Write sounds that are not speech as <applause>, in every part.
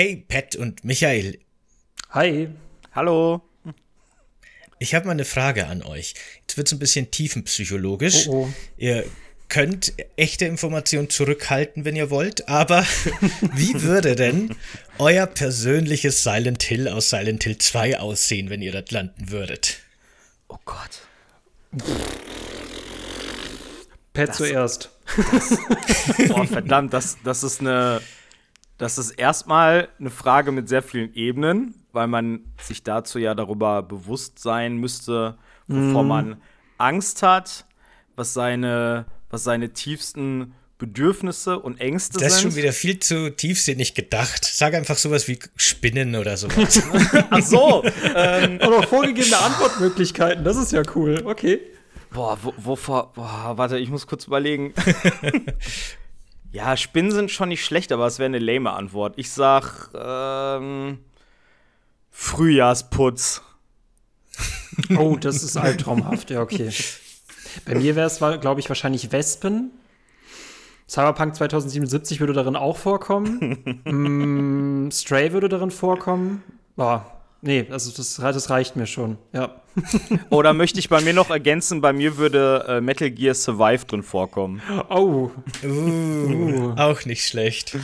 Hey, Pat und Michael. Hi. Hallo. Ich habe mal eine Frage an euch. Jetzt wird es ein bisschen tiefenpsychologisch. Oh, oh. Ihr könnt echte Informationen zurückhalten, wenn ihr wollt, aber <laughs> wie würde denn euer persönliches Silent Hill aus Silent Hill 2 aussehen, wenn ihr dort landen würdet? Oh Gott. Pat zuerst. Das, oh, verdammt, das, das ist eine. Das ist erstmal eine Frage mit sehr vielen Ebenen, weil man sich dazu ja darüber bewusst sein müsste, wovor mm. man Angst hat, was seine was seine tiefsten Bedürfnisse und Ängste sind. Das ist schon wieder viel zu tiefsinnig gedacht. Sag einfach sowas wie Spinnen oder sowas. <laughs> Ach so. ähm, Aber vorgegebene Antwortmöglichkeiten, das ist ja cool. Okay. Boah, wo, wovor, boah, warte, ich muss kurz überlegen. <laughs> ja, Spinnen sind schon nicht schlecht, aber es wäre eine lame Antwort. Ich sag, ähm, Frühjahrsputz. <laughs> Oh, das ist albtraumhaft, ja, okay. Bei mir wäre es, glaube ich, wahrscheinlich Wespen. Cyberpunk 2077 würde darin auch vorkommen. <laughs> mm, Stray würde darin vorkommen. Boah, nee, also das, das reicht mir schon, ja. <laughs> Oder möchte ich bei mir noch ergänzen, bei mir würde äh, Metal Gear Survive drin vorkommen. Oh. Uh, uh. Auch nicht schlecht.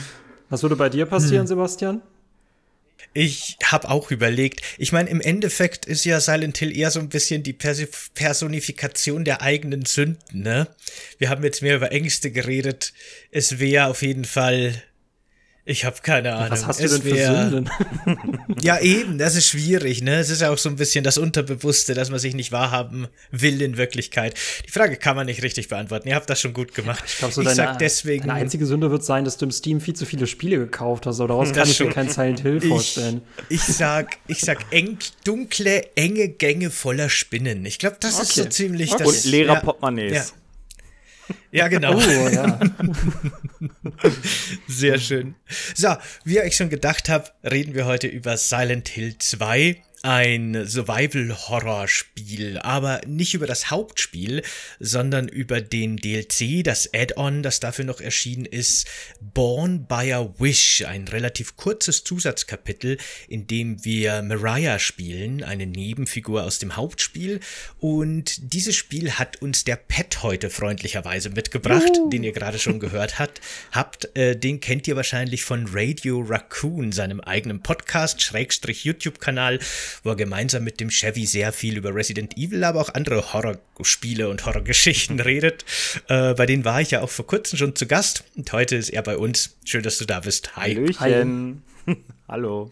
Was würde bei dir passieren, hm. Sebastian? Ich habe auch überlegt. Ich meine, im Endeffekt ist ja Silent Hill eher so ein bisschen die Personifikation der eigenen Sünden, ne? Wir haben jetzt mehr über Ängste geredet. Es wäre auf jeden Fall ich habe keine Ahnung. Was hast du denn für Sünden? <laughs> ja, eben, das ist schwierig, ne? Es ist ja auch so ein bisschen das Unterbewusste, dass man sich nicht wahrhaben will in Wirklichkeit. Die Frage kann man nicht richtig beantworten. Ihr habt das schon gut gemacht. Ich glaube, so ich deine, sag deswegen. Deine einzige Sünde wird sein, dass du im Steam viel zu viele Spiele gekauft hast. Oder daraus kann ich mir kein Silent Hill vorstellen. Ich, ich sag, ich sag eng, dunkle, enge Gänge voller Spinnen. Ich glaube, das okay. ist so ziemlich okay. das. Und leerer ja, Portemonnaies. Ja. Ja, genau. Oh, ja. <laughs> Sehr schön. So, wie ihr euch schon gedacht habt, reden wir heute über Silent Hill 2 ein Survival-Horror-Spiel, aber nicht über das Hauptspiel, sondern über den DLC, das Add-on, das dafür noch erschienen ist, Born by a Wish, ein relativ kurzes Zusatzkapitel, in dem wir Mariah spielen, eine Nebenfigur aus dem Hauptspiel. Und dieses Spiel hat uns der Pet heute freundlicherweise mitgebracht, uh. den ihr gerade schon gehört habt. habt äh, den kennt ihr wahrscheinlich von Radio Raccoon, seinem eigenen Podcast, Schrägstrich YouTube-Kanal wo er gemeinsam mit dem Chevy sehr viel über Resident Evil, aber auch andere Horrorspiele und Horrorgeschichten <laughs> redet. Äh, bei denen war ich ja auch vor kurzem schon zu Gast und heute ist er bei uns. Schön, dass du da bist. Hi. Hallöchen. <laughs> Hallo.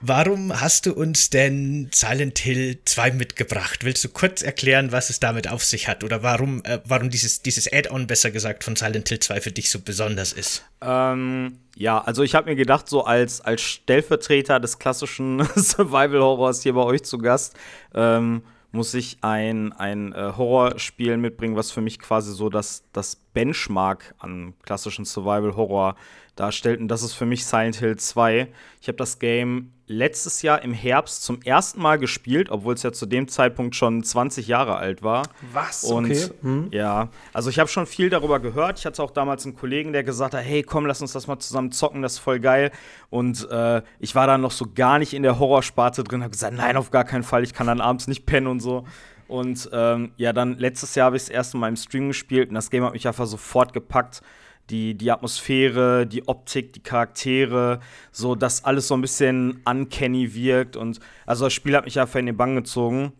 Warum hast du uns denn Silent Hill 2 mitgebracht? Willst du kurz erklären, was es damit auf sich hat? Oder warum, äh, warum dieses, dieses Add-on, besser gesagt, von Silent Hill 2 für dich so besonders ist? Ähm, ja, also ich habe mir gedacht, so als, als Stellvertreter des klassischen <laughs> Survival-Horrors hier bei euch zu Gast, ähm, muss ich ein, ein äh, Horrorspiel mitbringen, was für mich quasi so das, das Benchmark an klassischen Survival-Horror darstellt. Und das ist für mich Silent Hill 2. Ich habe das Game letztes Jahr im Herbst zum ersten Mal gespielt, obwohl es ja zu dem Zeitpunkt schon 20 Jahre alt war. Was? Und okay. Hm. ja, also ich habe schon viel darüber gehört. Ich hatte auch damals einen Kollegen, der gesagt hat, hey, komm, lass uns das mal zusammen zocken, das ist voll geil. Und äh, ich war dann noch so gar nicht in der Horrorsparte drin, habe gesagt, nein, auf gar keinen Fall, ich kann dann abends nicht pennen und so. Und ähm, ja, dann letztes Jahr habe ich das erste Mal im Stream gespielt und das Game hat mich einfach sofort gepackt die, die Atmosphäre, die Optik, die Charaktere, so dass alles so ein bisschen uncanny wirkt. Und also das Spiel hat mich einfach in den Bann gezogen.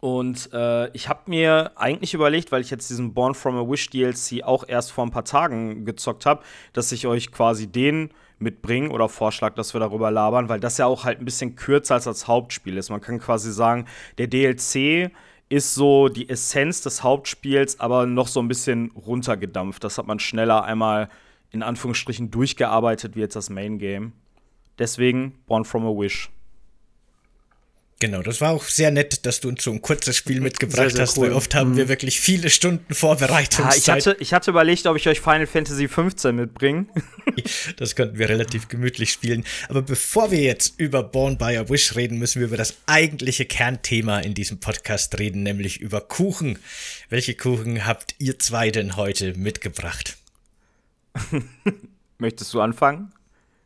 Und äh, ich habe mir eigentlich überlegt, weil ich jetzt diesen Born from a Wish DLC auch erst vor ein paar Tagen gezockt habe, dass ich euch quasi den mitbringe oder vorschlag, dass wir darüber labern, weil das ja auch halt ein bisschen kürzer als das Hauptspiel ist. Man kann quasi sagen, der DLC ist so die Essenz des Hauptspiels, aber noch so ein bisschen runtergedampft. Das hat man schneller einmal in Anführungsstrichen durchgearbeitet wie jetzt das Main Game. Deswegen Born from a Wish. Genau, das war auch sehr nett, dass du uns so ein kurzes Spiel mitgebracht sehr, sehr hast, cool. weil oft haben mhm. wir wirklich viele Stunden Vorbereitungszeit. Ja, ich, hatte, ich hatte überlegt, ob ich euch Final Fantasy 15 mitbringe. <laughs> das könnten wir relativ gemütlich spielen. Aber bevor wir jetzt über Born by a Wish reden, müssen wir über das eigentliche Kernthema in diesem Podcast reden, nämlich über Kuchen. Welche Kuchen habt ihr zwei denn heute mitgebracht? <laughs> Möchtest du anfangen?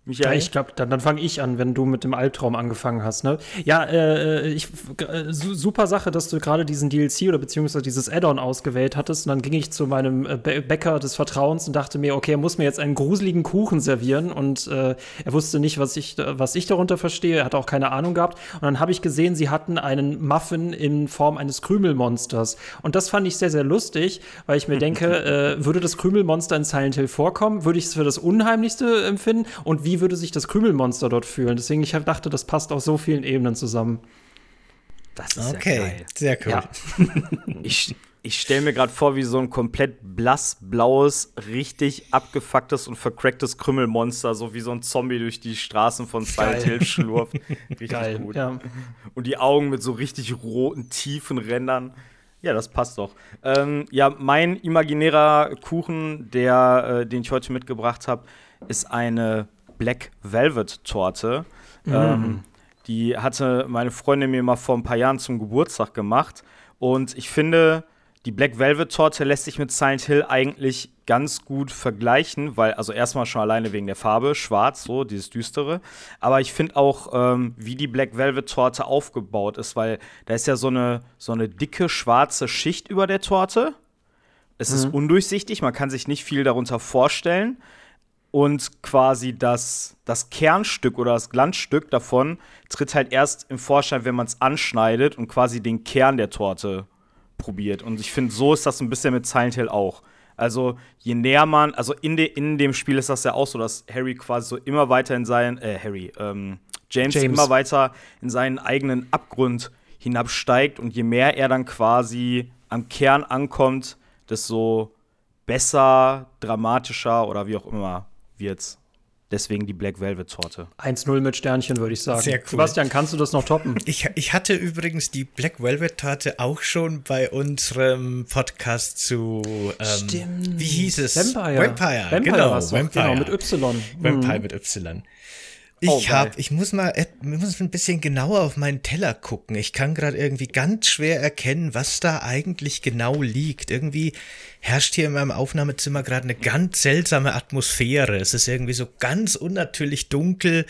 Michael? Ja, ich glaube, dann, dann fange ich an, wenn du mit dem Albtraum angefangen hast. Ne? Ja, äh, ich, äh, super Sache, dass du gerade diesen DLC oder beziehungsweise dieses Add-on ausgewählt hattest. Und dann ging ich zu meinem äh, Bäcker des Vertrauens und dachte mir, okay, er muss mir jetzt einen gruseligen Kuchen servieren. Und äh, er wusste nicht, was ich, was ich darunter verstehe. Er hat auch keine Ahnung gehabt. Und dann habe ich gesehen, sie hatten einen Muffin in Form eines Krümelmonsters. Und das fand ich sehr, sehr lustig, weil ich mir denke, <laughs> äh, würde das Krümelmonster in Silent Hill vorkommen, würde ich es für das Unheimlichste empfinden. Und wie wie würde sich das Krümelmonster dort fühlen. Deswegen, ich dachte, das passt auf so vielen Ebenen zusammen. Das ist okay, sehr cool. Ja. <laughs> ich ich stelle mir gerade vor, wie so ein komplett blassblaues, richtig abgefucktes und vercracktes Krümmelmonster, so wie so ein Zombie durch die Straßen von Silent Hill schlurft. <laughs> Richtig Geil, gut. Ja. Und die Augen mit so richtig roten, tiefen Rändern. Ja, das passt doch. Ähm, ja, mein imaginärer Kuchen, der, äh, den ich heute mitgebracht habe, ist eine Black Velvet Torte. Mhm. Ähm, die hatte meine Freundin mir mal vor ein paar Jahren zum Geburtstag gemacht. Und ich finde, die Black Velvet Torte lässt sich mit Silent Hill eigentlich ganz gut vergleichen, weil, also erstmal schon alleine wegen der Farbe, schwarz, so, dieses düstere. Aber ich finde auch, ähm, wie die Black Velvet Torte aufgebaut ist, weil da ist ja so eine, so eine dicke schwarze Schicht über der Torte. Es mhm. ist undurchsichtig, man kann sich nicht viel darunter vorstellen und quasi das, das Kernstück oder das Glanzstück davon tritt halt erst im Vorschein, wenn man es anschneidet und quasi den Kern der Torte probiert. Und ich finde, so ist das ein bisschen mit Silent Hill auch. Also je näher man, also in, de, in dem Spiel ist das ja auch so, dass Harry quasi so immer weiter in seinen, äh, Harry, ähm, James, James immer weiter in seinen eigenen Abgrund hinabsteigt und je mehr er dann quasi am Kern ankommt, desto besser, dramatischer oder wie auch immer wird's. Deswegen die Black Velvet Torte. 1-0 mit Sternchen, würde ich sagen. Sehr cool. Sebastian, kannst du das noch toppen? Ich, ich hatte übrigens die Black Velvet Torte auch schon bei unserem Podcast zu. Ähm, Stimmt. Wie hieß es? Vampire. Vampire, Vampire genau. Vampire. Genau, mit Y. Vampire mhm. mit Y. Ich oh, hab, ich muss mal, ich muss ein bisschen genauer auf meinen Teller gucken. Ich kann gerade irgendwie ganz schwer erkennen, was da eigentlich genau liegt. Irgendwie herrscht hier in meinem Aufnahmezimmer gerade eine ganz seltsame Atmosphäre. Es ist irgendwie so ganz unnatürlich dunkel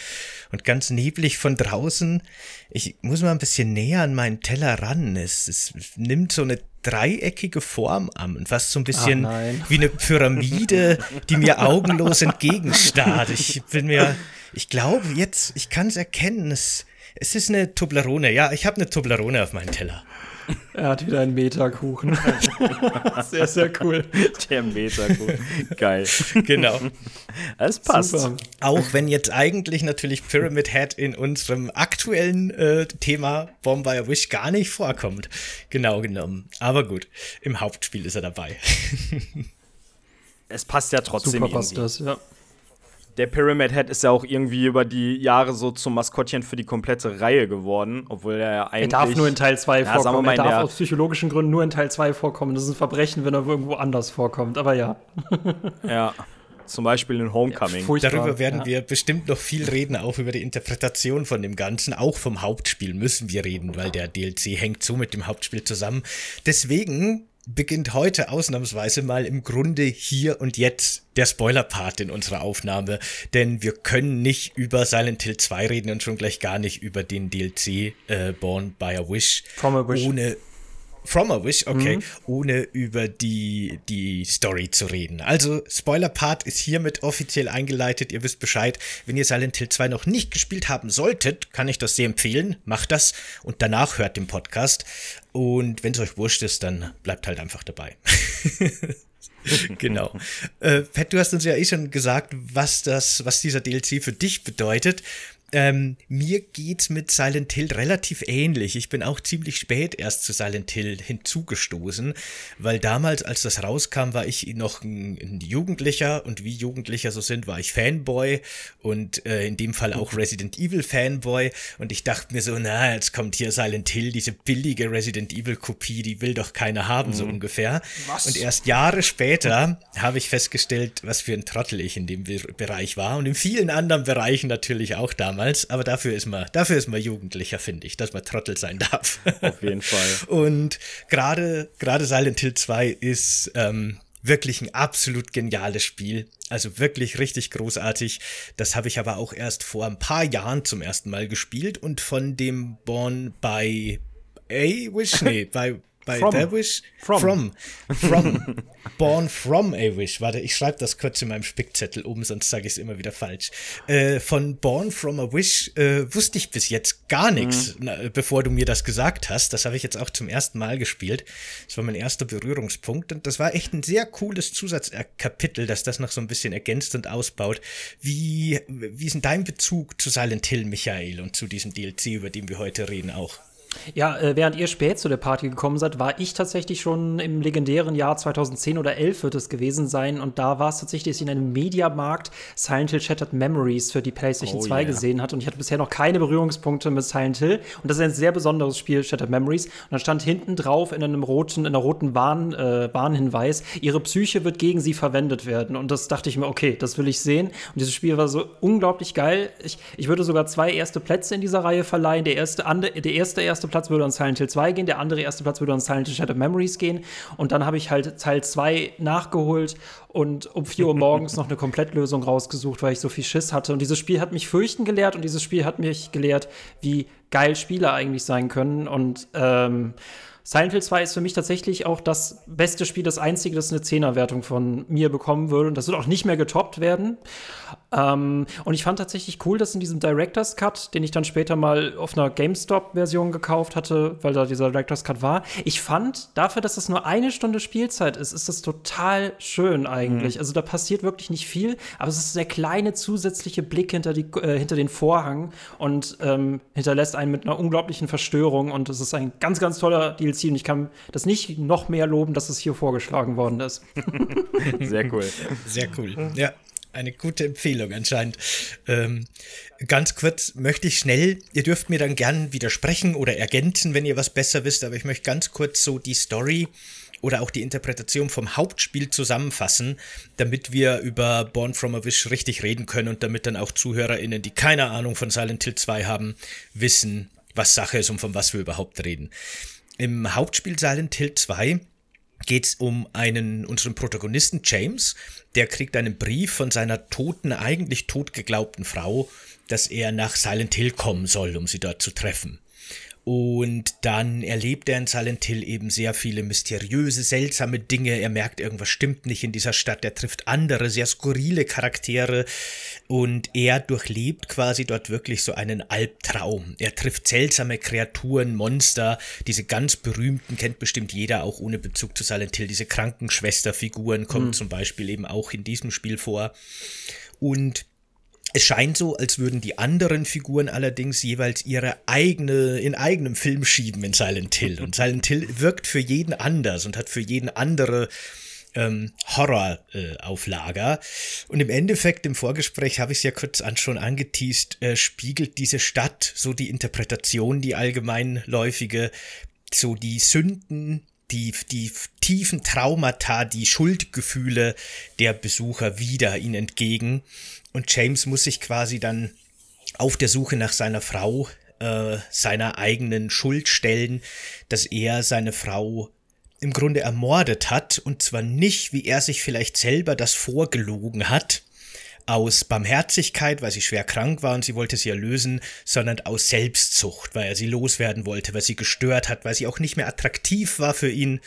und ganz neblig von draußen. Ich muss mal ein bisschen näher an meinen Teller ran. Es, es nimmt so eine dreieckige Form an und fast so ein bisschen wie eine Pyramide, die mir augenlos entgegenstarrt. Ich bin mir ich glaube jetzt, ich kann es erkennen. Es, es ist eine Toblerone. Ja, ich habe eine Toblerone auf meinem Teller. Er hat wieder einen Meterkuchen. <laughs> sehr, sehr cool. Der Meterkuchen. Geil. Genau. Es passt. Super. Auch wenn jetzt eigentlich natürlich Pyramid Head in unserem aktuellen äh, Thema Bonfire Wish gar nicht vorkommt. Genau genommen. Aber gut, im Hauptspiel ist er dabei. <laughs> es passt ja trotzdem Super passt das, ja der Pyramid Head ist ja auch irgendwie über die Jahre so zum Maskottchen für die komplette Reihe geworden, obwohl er ja eigentlich. Er darf nur in Teil 2 ja, vorkommen. Er darf aus psychologischen Gründen nur in Teil 2 vorkommen. Das ist ein Verbrechen, wenn er irgendwo anders vorkommt, aber ja. <laughs> ja. Zum Beispiel in Homecoming. Ja, Darüber werden ja. wir bestimmt noch viel reden, auch über die Interpretation von dem Ganzen. Auch vom Hauptspiel müssen wir reden, weil der DLC hängt so mit dem Hauptspiel zusammen. Deswegen beginnt heute ausnahmsweise mal im Grunde hier und jetzt der Spoiler-Part in unserer Aufnahme, denn wir können nicht über Silent Hill 2 reden und schon gleich gar nicht über den DLC äh, Born by a Wish, From a Wish. ohne From a Wish, okay, mhm. ohne über die, die Story zu reden. Also, Spoiler-Part ist hiermit offiziell eingeleitet. Ihr wisst Bescheid. Wenn ihr Silent Hill 2 noch nicht gespielt haben solltet, kann ich das sehr empfehlen. Macht das und danach hört den Podcast. Und wenn es euch wurscht ist, dann bleibt halt einfach dabei. <laughs> genau. <laughs> Äh, Pat, du hast uns ja eh schon gesagt, was das, was dieser DLC für dich bedeutet. Ähm, mir geht's mit Silent Hill relativ ähnlich. Ich bin auch ziemlich spät erst zu Silent Hill hinzugestoßen, weil damals, als das rauskam, war ich noch ein, ein Jugendlicher und wie Jugendlicher so sind, war ich Fanboy und äh, in dem Fall auch Resident Evil Fanboy und ich dachte mir so, na, jetzt kommt hier Silent Hill, diese billige Resident Evil Kopie, die will doch keiner haben, mhm. so ungefähr. Was? Und erst Jahre später habe ich festgestellt, was für ein Trottel ich in dem Bereich war und in vielen anderen Bereichen natürlich auch damals damals, aber dafür ist man, dafür ist man Jugendlicher, finde ich, dass man Trottel sein darf. <laughs> Auf jeden Fall. Und gerade, gerade Silent Hill 2 ist, ähm, Wirklich ein absolut geniales Spiel. Also wirklich richtig großartig. Das habe ich aber auch erst vor ein paar Jahren zum ersten Mal gespielt und von dem Born by A-Wish, nee, <laughs> bei bei from. The Wish? From. From. From. <laughs> Born from a Wish. Warte, ich schreibe das kurz in meinem Spickzettel um, sonst sage ich es immer wieder falsch. Äh, von Born from a Wish äh, wusste ich bis jetzt gar nichts, mhm. bevor du mir das gesagt hast. Das habe ich jetzt auch zum ersten Mal gespielt. Das war mein erster Berührungspunkt und das war echt ein sehr cooles Zusatzkapitel, das das noch so ein bisschen ergänzt und ausbaut. Wie, wie ist denn dein Bezug zu Silent Hill, Michael, und zu diesem DLC, über den wir heute reden auch? Ja, äh, während ihr spät zu der Party gekommen seid, war ich tatsächlich schon im legendären Jahr 2010 oder 11 wird es gewesen sein. Und da war es tatsächlich, dass ich in einem Mediamarkt Silent Hill Shattered Memories für die PlayStation oh, 2 yeah. gesehen hat. Und ich hatte bisher noch keine Berührungspunkte mit Silent Hill. Und das ist ein sehr besonderes Spiel, Shattered Memories. Und dann stand hinten drauf in einem roten, in einer roten Warn, äh, Warnhinweis, ihre Psyche wird gegen sie verwendet werden. Und das dachte ich mir, okay, das will ich sehen. Und dieses Spiel war so unglaublich geil. Ich, ich würde sogar zwei erste Plätze in dieser Reihe verleihen. Der erste, der erste, erste erste Platz würde an Silent Hill 2 gehen, der andere erste Platz würde an Silent Hill Shattered Memories gehen. Und dann habe ich halt Teil 2 nachgeholt und um 4 Uhr morgens noch eine Komplettlösung rausgesucht, weil ich so viel Schiss hatte. Und dieses Spiel hat mich fürchten gelehrt und dieses Spiel hat mich gelehrt, wie geil Spiele eigentlich sein können. Und ähm, Silent Hill 2 ist für mich tatsächlich auch das beste Spiel, das einzige, das eine 10er-Wertung von mir bekommen würde. Und das wird auch nicht mehr getoppt werden. Ähm, und ich fand tatsächlich cool, dass in diesem Director's Cut, den ich dann später mal auf einer GameStop-Version gekauft hatte, weil da dieser Director's Cut war, ich fand, dafür, dass das nur eine Stunde Spielzeit ist, ist das total schön eigentlich. Mhm. Also da passiert wirklich nicht viel, aber es ist der kleine zusätzliche Blick hinter, die, äh, hinter den Vorhang und ähm, hinterlässt einen mit einer unglaublichen Verstörung. Und es ist ein ganz, ganz toller DLC. Und ich kann das nicht noch mehr loben, dass es hier vorgeschlagen worden ist. <laughs> Sehr cool. Sehr cool. Ja. Eine gute Empfehlung anscheinend. Ähm, ganz kurz möchte ich schnell, ihr dürft mir dann gern widersprechen oder ergänzen, wenn ihr was besser wisst, aber ich möchte ganz kurz so die Story oder auch die Interpretation vom Hauptspiel zusammenfassen, damit wir über Born from a Wish richtig reden können und damit dann auch ZuhörerInnen, die keine Ahnung von Silent Hill 2 haben, wissen, was Sache ist und von was wir überhaupt reden. Im Hauptspiel Silent Hill 2 geht es um einen, unseren Protagonisten James, der kriegt einen Brief von seiner toten, eigentlich tot geglaubten Frau, dass er nach Silent Hill kommen soll, um sie dort zu treffen. Und dann erlebt er in Silent Hill eben sehr viele mysteriöse, seltsame Dinge. Er merkt, irgendwas stimmt nicht in dieser Stadt. Er trifft andere, sehr skurrile Charaktere. Und er durchlebt quasi dort wirklich so einen Albtraum. Er trifft seltsame Kreaturen, Monster. Diese ganz berühmten kennt bestimmt jeder, auch ohne Bezug zu Silent Hill. Diese Krankenschwesterfiguren kommen mhm. zum Beispiel eben auch in diesem Spiel vor. Und es scheint so, als würden die anderen Figuren allerdings jeweils ihre eigene, in eigenem Film schieben in Silent Hill. Und Silent Hill wirkt für jeden anders und hat für jeden andere ähm, Horrorauflager. Äh, und im Endeffekt, im Vorgespräch habe ich es ja kurz an, schon angeteased, äh, spiegelt diese Stadt so die Interpretation, die allgemeinläufige, so die Sünden, die, die tiefen Traumata, die Schuldgefühle der Besucher wieder ihnen entgegen. Und James muss sich quasi dann auf der Suche nach seiner Frau äh, seiner eigenen Schuld stellen, dass er seine Frau im Grunde ermordet hat, und zwar nicht, wie er sich vielleicht selber das vorgelogen hat, aus Barmherzigkeit, weil sie schwer krank war und sie wollte sie erlösen, sondern aus Selbstzucht, weil er sie loswerden wollte, weil sie gestört hat, weil sie auch nicht mehr attraktiv war für ihn.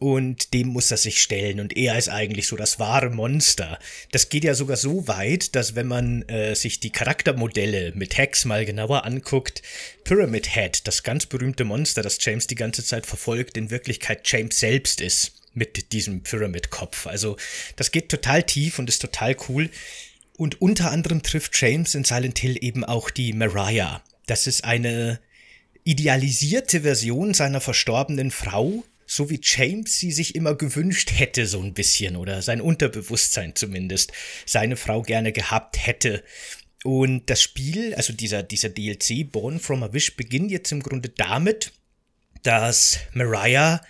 Und dem muss er sich stellen. Und er ist eigentlich so das wahre Monster. Das geht ja sogar so weit, dass wenn man äh, sich die Charaktermodelle mit Hex mal genauer anguckt, Pyramid Head, das ganz berühmte Monster, das James die ganze Zeit verfolgt, in Wirklichkeit James selbst ist mit diesem Pyramid-Kopf. Also das geht total tief und ist total cool. Und unter anderem trifft James in Silent Hill eben auch die Mariah. Das ist eine idealisierte Version seiner verstorbenen Frau, so wie James sie sich immer gewünscht hätte, so ein bisschen, oder sein Unterbewusstsein zumindest, seine Frau gerne gehabt hätte. Und das Spiel, also dieser, dieser DLC Born from a Wish, beginnt jetzt im Grunde damit, dass Mariah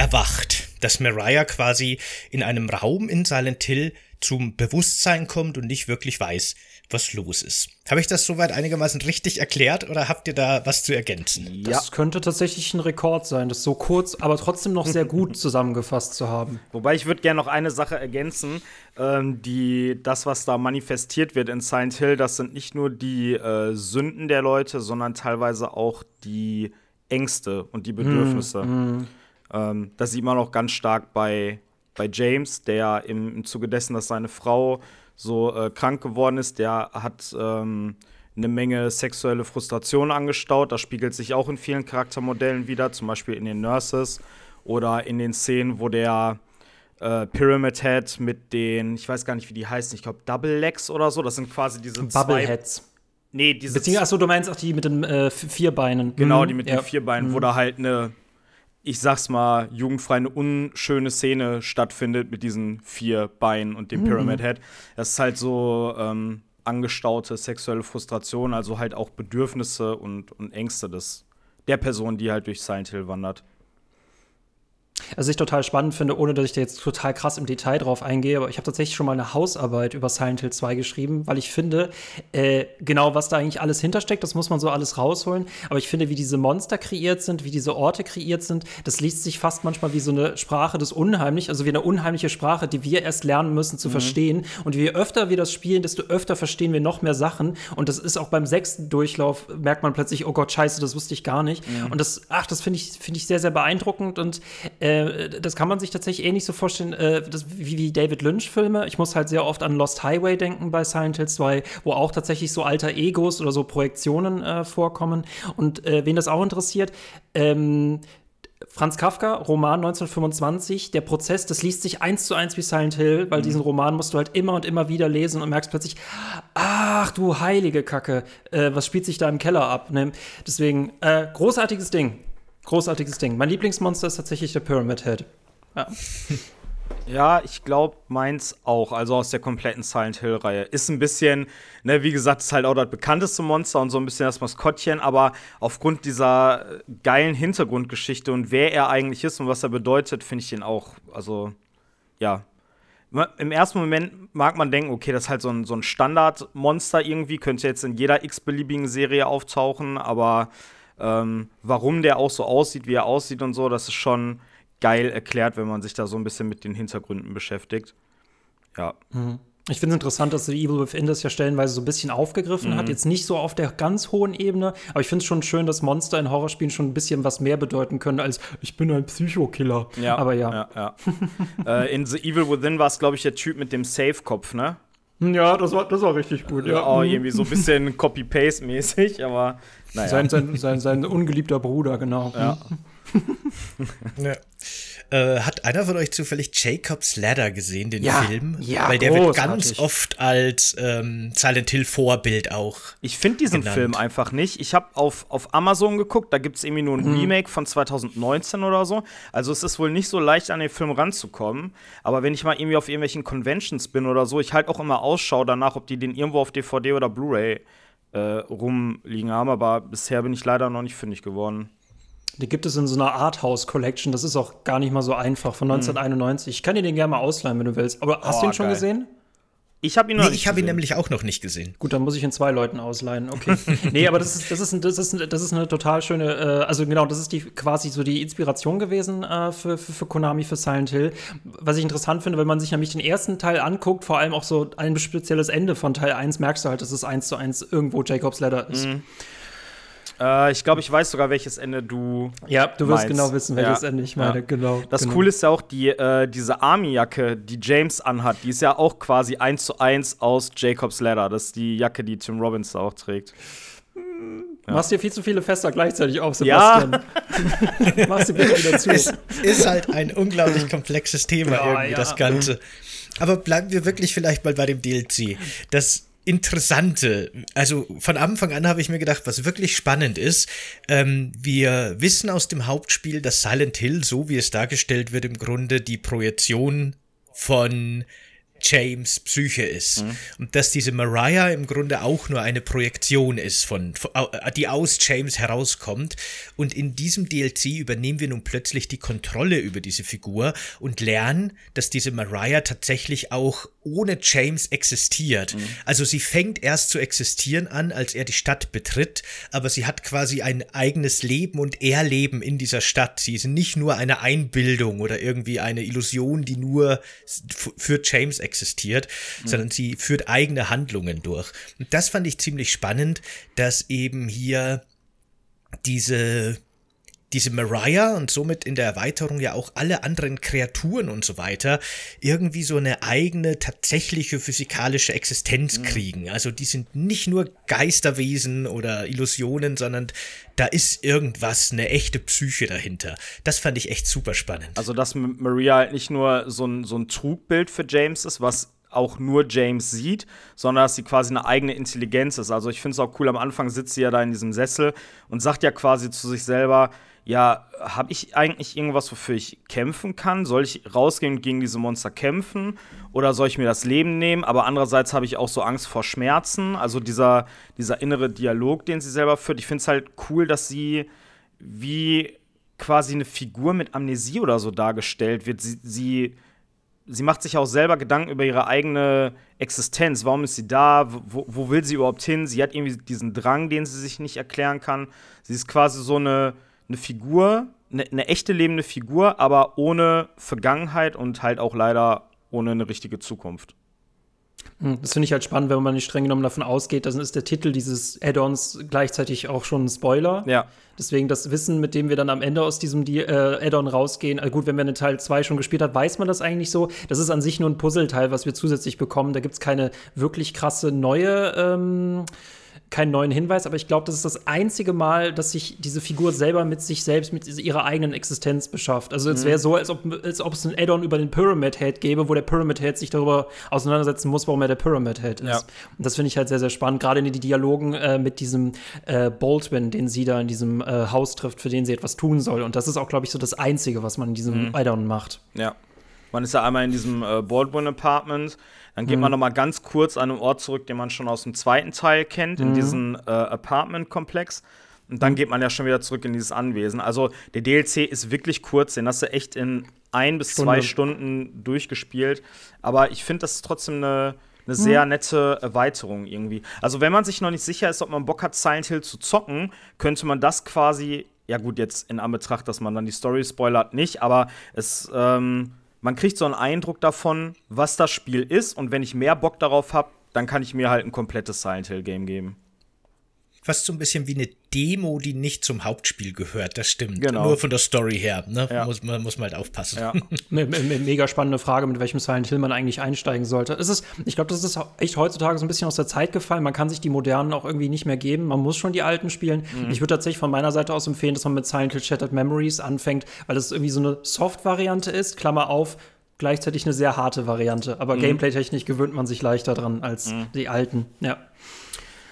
erwacht. Dass Mariah quasi in einem Raum in Silent Hill zum Bewusstsein kommt und nicht wirklich weiß, was los ist. Habe ich das soweit einigermaßen richtig erklärt oder habt ihr da was zu ergänzen? Ja. Das könnte tatsächlich ein Rekord sein, das so kurz, aber trotzdem noch sehr gut <laughs> zusammengefasst zu haben. Wobei ich würde gerne noch eine Sache ergänzen, ähm, die das, was da manifestiert wird in Silent Hill, das sind nicht nur die äh, Sünden der Leute, sondern teilweise auch die Ängste und die Bedürfnisse. Mm, Ähm, das sieht man auch ganz stark bei, bei James, der im, im Zuge dessen, dass seine Frau so äh, krank geworden ist, der hat ähm, eine Menge sexuelle Frustration angestaut. Das spiegelt sich auch in vielen Charaktermodellen wieder, zum Beispiel in den Nurses oder in den Szenen, wo der äh, Pyramid Head mit den, ich weiß gar nicht, wie die heißen, ich glaube Double Legs oder so, das sind quasi diese Bubbleheads. Nee, diese. Beziehungsweise, achso, du meinst auch die mit den äh, vier Beinen. Genau, die mit ja. den vier Beinen, mhm. wo da halt eine ich sag's mal, jugendfrei eine unschöne Szene stattfindet mit diesen vier Beinen und dem mhm. Pyramid Head. Das ist halt so ähm, angestaute sexuelle Frustration, also halt auch Bedürfnisse und, und Ängste des, der Person, die halt durch Silent Hill wandert. Was ich total spannend finde, ohne dass ich da jetzt total krass im Detail drauf eingehe, aber ich habe tatsächlich schon mal eine Hausarbeit über Silent Hill 2 geschrieben, weil ich finde, äh, genau was da eigentlich alles hintersteckt, das muss man so alles rausholen. Aber ich finde, wie diese Monster kreiert sind, wie diese Orte kreiert sind, das liest sich fast manchmal wie so eine Sprache des Unheimlichen, also wie eine unheimliche Sprache, die wir erst lernen müssen zu mhm. verstehen. Und je öfter wir das spielen, desto öfter verstehen wir noch mehr Sachen. Und das ist auch beim sechsten Durchlauf, merkt man plötzlich, oh Gott, scheiße, das wusste ich gar nicht. Mhm. Und das, ach, das finde ich, finde ich sehr, sehr beeindruckend und äh, äh, das kann man sich tatsächlich ähnlich so vorstellen, äh, das, wie, wie David Lynch-Filme. Ich muss halt sehr oft an Lost Highway denken bei Silent Hill 2, wo auch tatsächlich so alter Egos oder so Projektionen äh, vorkommen. Und äh, wen das auch interessiert, ähm, Franz Kafka, Roman 1925, der Prozess, das liest sich eins zu eins wie Silent Hill, weil mhm. diesen Roman musst du halt immer und immer wieder lesen und merkst plötzlich, ach du heilige Kacke, äh, was spielt sich da im Keller ab? Ne? Deswegen, äh, großartiges Ding. Großartiges Ding. Mein Lieblingsmonster ist tatsächlich der Pyramid Head. Ja. <laughs> Ja, ich glaube, meins auch. Also aus der kompletten Silent Hill-Reihe. Ist ein bisschen, ne, wie gesagt, ist halt auch das bekannteste Monster und so ein bisschen das Maskottchen, aber aufgrund dieser geilen Hintergrundgeschichte und wer er eigentlich ist und was er bedeutet, finde ich den auch, also, ja. Im ersten Moment mag man denken, okay, das ist halt so ein, so ein Standardmonster irgendwie, könnte jetzt in jeder x-beliebigen Serie auftauchen, aber ähm, warum der auch so aussieht, wie er aussieht und so, das ist schon geil erklärt, wenn man sich da so ein bisschen mit den Hintergründen beschäftigt. Ja. Mhm. Ich finde es interessant, dass The Evil Within das ja stellenweise so ein bisschen aufgegriffen mhm. hat. Jetzt nicht so auf der ganz hohen Ebene, aber ich finde es schon schön, dass Monster in Horrorspielen schon ein bisschen was mehr bedeuten können als ich bin ein Psychokiller. Ja, aber ja. ja, ja. <laughs> äh, in The Evil Within war es, glaube ich, der Typ mit dem Safe-Kopf, ne? Ja, das war, das war richtig gut, ja. Oh, irgendwie so ein bisschen Copy-Paste-mäßig, aber naja. Sein, sein, sein, sein ungeliebter Bruder, genau. Ja. <laughs> ja. Äh, hat einer von euch zufällig Jacob's Ladder gesehen, den ja, Film? Ja, Weil der großartig. wird ganz oft als ähm, Silent Hill Vorbild auch. Ich finde diesen genannt. Film einfach nicht. Ich habe auf, auf Amazon geguckt, da gibt es irgendwie nur ein mhm. Remake von 2019 oder so. Also es ist wohl nicht so leicht, an den Film ranzukommen. Aber wenn ich mal irgendwie auf irgendwelchen Conventions bin oder so, ich halt auch immer Ausschau danach, ob die den irgendwo auf DVD oder Blu-ray äh, rumliegen haben. Aber bisher bin ich leider noch nicht fündig geworden. Die gibt es in so einer Arthouse Collection. Das ist auch gar nicht mal so einfach von 1991. Mhm. Ich kann dir den gerne mal ausleihen, wenn du willst. Aber hast oh, du ihn schon geil. gesehen? Ich habe ihn noch nee, ich habe ihn nämlich auch noch nicht gesehen. Gut, dann muss ich ihn zwei Leuten ausleihen. Okay. <laughs> nee, aber das ist, das ist, das ist, das ist eine total schöne, äh, also genau, das ist die quasi so die Inspiration gewesen äh, für, für, für, Konami, für Silent Hill. Was ich interessant finde, wenn man sich nämlich den ersten Teil anguckt, vor allem auch so ein spezielles Ende von Teil 1, merkst du halt, dass es eins zu eins irgendwo Jacobs Ladder ist. Mhm. Äh, ich glaube, ich weiß sogar, welches Ende du. Ja, du wirst genau wissen, welches ja. Ende ich meine, ja. genau. Das genau. Coole ist ja auch, die, äh, diese Army-Jacke, die James anhat, die ist ja auch quasi eins zu eins aus Jacobs Ladder. Das ist die Jacke, die Tim Robbins auch trägt. Ja. Machst dir viel zu viele Fester gleichzeitig auf, Sebastian. Ja. <laughs> Machst du bitte wieder zu. Es ist halt ein unglaublich komplexes Thema ja, irgendwie, das Ganze. Aber bleiben wir wirklich vielleicht mal bei dem DLC. Das Interessante. Also von Anfang an habe ich mir gedacht, was wirklich spannend ist, ähm, wir wissen aus dem Hauptspiel, dass Silent Hill, so wie es dargestellt wird, im Grunde die Projektion von James Psyche ist. Mhm. Und dass diese Mariah im Grunde auch nur eine Projektion ist, von, von, die aus James herauskommt. Und in diesem DLC übernehmen wir nun plötzlich die Kontrolle über diese Figur und lernen, dass diese Mariah tatsächlich auch ohne James existiert. Mhm. Also sie fängt erst zu existieren an, als er die Stadt betritt, aber sie hat quasi ein eigenes Leben und Erleben in dieser Stadt. Sie ist nicht nur eine Einbildung oder irgendwie eine Illusion, die nur für James existiert, mhm. sondern sie führt eigene Handlungen durch. Und das fand ich ziemlich spannend, dass eben hier diese diese Mariah und somit in der Erweiterung ja auch alle anderen Kreaturen und so weiter irgendwie so eine eigene tatsächliche physikalische Existenz mhm. kriegen. Also die sind nicht nur Geisterwesen oder Illusionen, sondern da ist irgendwas, eine echte Psyche dahinter. Das fand ich echt super spannend. Also dass Maria halt nicht nur so ein, so ein Trugbild für James ist, was auch nur James sieht, sondern dass sie quasi eine eigene Intelligenz ist. Also ich finde es auch cool, am Anfang sitzt sie ja da in diesem Sessel und sagt ja quasi zu sich selber, ja, habe ich eigentlich irgendwas, wofür ich kämpfen kann? Soll ich rausgehen und gegen diese Monster kämpfen? Oder soll ich mir das Leben nehmen? Aber andererseits habe ich auch so Angst vor Schmerzen. Also dieser, dieser innere Dialog, den sie selber führt. Ich finde es halt cool, dass sie wie quasi eine Figur mit Amnesie oder so dargestellt wird. Sie, sie, sie macht sich auch selber Gedanken über ihre eigene Existenz. Warum ist sie da? Wo, wo will sie überhaupt hin? Sie hat irgendwie diesen Drang, den sie sich nicht erklären kann. Sie ist quasi so eine eine Figur, eine, eine echte lebende Figur, aber ohne Vergangenheit und halt auch leider ohne eine richtige Zukunft. Hm, das finde ich halt spannend, wenn man nicht streng genommen davon ausgeht, dann ist der Titel dieses Add-ons gleichzeitig auch schon ein Spoiler. Ja. Deswegen das Wissen, mit dem wir dann am Ende aus diesem äh, Add-on rausgehen, also gut, wenn wir einen Teil 2 schon gespielt haben, weiß man das eigentlich so. Das ist an sich nur ein Puzzleteil, was wir zusätzlich bekommen. Da gibt es keine wirklich krasse neue ähm, keinen neuen Hinweis, aber ich glaube, das ist das einzige Mal, dass sich diese Figur selber mit sich selbst, mit ihrer eigenen Existenz beschafft. Also es wäre mhm. so, als ob, als ob es ein Add-on über den Pyramid Head gäbe, wo der Pyramid Head sich darüber auseinandersetzen muss, warum er der Pyramid Head ist. Ja. Und das finde ich halt sehr, sehr spannend, gerade in die Dialogen äh, mit diesem äh, Baldwin, den sie da in diesem äh, Haus trifft, für den sie etwas tun soll. Und das ist auch, glaube ich, so das Einzige, was man in diesem mhm. Add-on macht. Ja. Man ist ja einmal in diesem äh, Baldwin Apartment dann geht mhm. man noch mal ganz kurz an einen Ort zurück, den man schon aus dem zweiten Teil kennt, mhm. in diesen äh, Apartment-Komplex. Und dann geht man ja schon wieder zurück in dieses Anwesen. Also der DLC ist wirklich kurz, den hast du echt in ein bis Stunde. zwei Stunden durchgespielt. Aber ich finde, das ist trotzdem eine, eine sehr mhm. nette Erweiterung irgendwie. Also wenn man sich noch nicht sicher ist, ob man Bock hat, Silent Hill zu zocken, könnte man das quasi, ja gut, jetzt in Anbetracht, dass man dann die Story spoilert, nicht, aber es ähm, man kriegt so einen Eindruck davon, was das Spiel ist. Und wenn ich mehr Bock darauf habe, dann kann ich mir halt ein komplettes Silent Hill Game geben. Fast so ein bisschen wie eine Demo, die nicht zum Hauptspiel gehört, das stimmt. Genau. Nur von der Story her, ne? Ja. Muss, man, muss man halt aufpassen. Ja. <laughs> Me me mega spannende Frage, mit welchem Silent Hill man eigentlich einsteigen sollte. Es ist, ich glaube, das ist echt heutzutage so ein bisschen aus der Zeit gefallen. Man kann sich die modernen auch irgendwie nicht mehr geben. Man muss schon die alten spielen. Mhm. Ich würde tatsächlich von meiner Seite aus empfehlen, dass man mit Silent Hill Shattered Memories anfängt, weil das irgendwie so eine Soft-Variante ist, Klammer auf, gleichzeitig eine sehr harte Variante. Aber mhm. gameplay-technisch gewöhnt man sich leichter dran als mhm. die alten. Ja.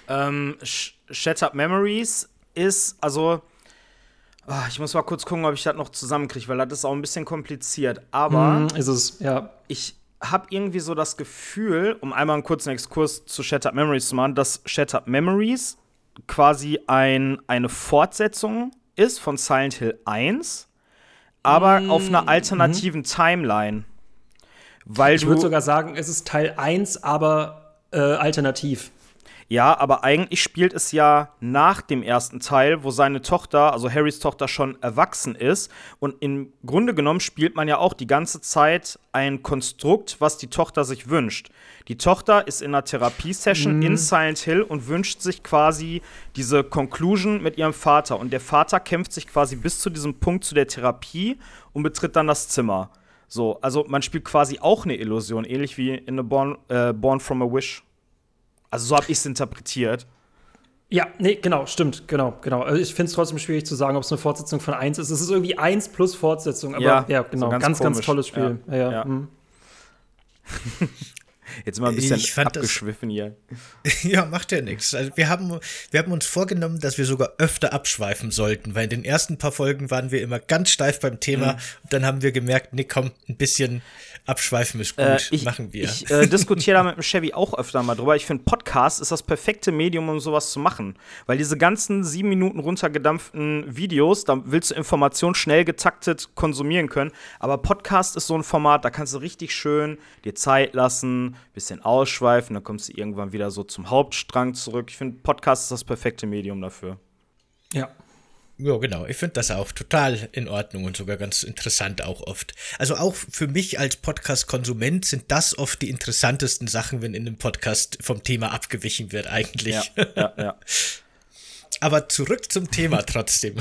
Ähm, Shattered Memories ist, also, oh, ich muss mal kurz gucken, ob ich das noch zusammenkriege, weil das ist auch ein bisschen kompliziert. Aber mm, ist es, ja. Ich habe irgendwie so das Gefühl, um einmal einen kurzen Exkurs zu Shattered Memories zu machen, dass Shattered Memories quasi ein, eine Fortsetzung ist von Silent Hill 1, aber mm, auf einer alternativen mm. Timeline. Weil ich würde sogar sagen, es ist Teil 1, aber äh, alternativ. Ja, aber eigentlich spielt es ja nach dem ersten Teil, wo seine Tochter, also Harrys Tochter, schon erwachsen ist. Und im Grunde genommen spielt man ja auch die ganze Zeit ein Konstrukt, was die Tochter sich wünscht. Die Tochter ist in einer Therapiesession mhm. in Silent Hill und wünscht sich quasi diese Conclusion mit ihrem Vater. Und der Vater kämpft sich quasi bis zu diesem Punkt zu der Therapie und betritt dann das Zimmer. So, also man spielt quasi auch eine Illusion, ähnlich wie in A Born, äh, Born from a Wish. Also so habe ich es interpretiert. Ja, nee, genau, stimmt, genau, genau. Also ich finde es trotzdem schwierig zu sagen, ob es eine Fortsetzung von 1 ist. Es ist irgendwie 1 plus Fortsetzung, aber ja, ja genau, so ganz, ganz, ganz, tolles Spiel. Ja, ja, ja. Mhm. <laughs> Jetzt mal ein bisschen Ich fand das- abgeschwiffen hier. <laughs> Ja, macht ja nichts. Also wir haben, wir haben uns vorgenommen, dass wir sogar öfter abschweifen sollten, weil in den ersten paar Folgen waren wir immer ganz steif beim Thema und dann haben wir gemerkt, nee, komm, ein bisschen abschweifen ist gut, Äh, ich machen wir. ich äh, diskutiere da mit dem Chevy auch öfter mal drüber. Ich finde, Podcast ist das perfekte Medium, um sowas zu machen. Weil diese ganzen sieben Minuten runtergedampften Videos, da willst du Informationen schnell getaktet konsumieren können. Aber Podcast ist so ein Format, da kannst du richtig schön dir Zeit lassen, bisschen ausschweifen, dann kommst du irgendwann wieder so zum Hauptstrang zurück. Ich finde, Podcast ist das perfekte Medium dafür. Ja. Ja, genau. Ich finde das auch total in Ordnung und sogar ganz interessant auch oft. Also auch für mich als Podcast-Konsument sind das oft die interessantesten Sachen, wenn in einem Podcast vom Thema abgewichen wird eigentlich. Ja, ja, ja. <laughs> Aber zurück zum Thema trotzdem.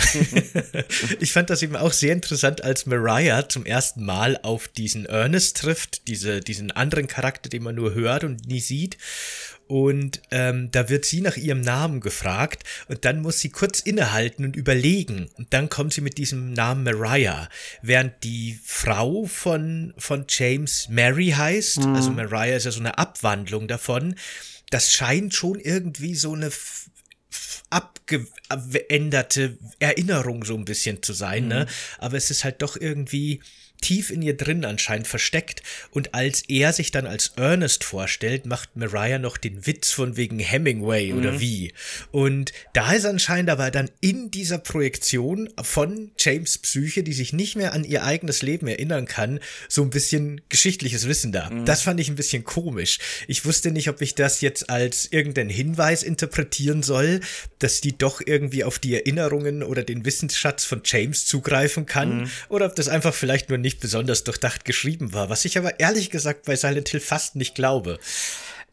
<laughs> ich fand das eben auch sehr interessant, als Mariah zum ersten Mal auf diesen Ernest trifft, diese, diesen anderen Charakter, den man nur hört und nie sieht. Und ähm, da wird sie nach ihrem Namen gefragt und dann muss sie kurz innehalten und überlegen. Und dann kommt sie mit diesem Namen Mariah, während die Frau von, von James Mary heißt. Also Mariah ist ja so eine Abwandlung davon. Das scheint schon irgendwie so eine abgeänderte Erinnerung so ein bisschen zu sein, ne? Aber es ist halt doch irgendwie tief in ihr drin anscheinend versteckt. Und als er sich dann als Ernest vorstellt, macht Mariah noch den Witz von wegen Hemingway oder wie. Und da ist anscheinend aber dann in dieser Projektion von James Psyche, die sich nicht mehr an ihr eigenes Leben erinnern kann, so ein bisschen geschichtliches Wissen da. Das fand ich ein bisschen komisch. Ich wusste nicht, ob ich das jetzt als irgendeinen Hinweis interpretieren soll, dass die doch irgendwie auf die Erinnerungen oder den Wissensschatz von James zugreifen kann, oder ob das einfach vielleicht nur nicht besonders durchdacht geschrieben war, was ich aber ehrlich gesagt bei Silent Hill fast nicht glaube.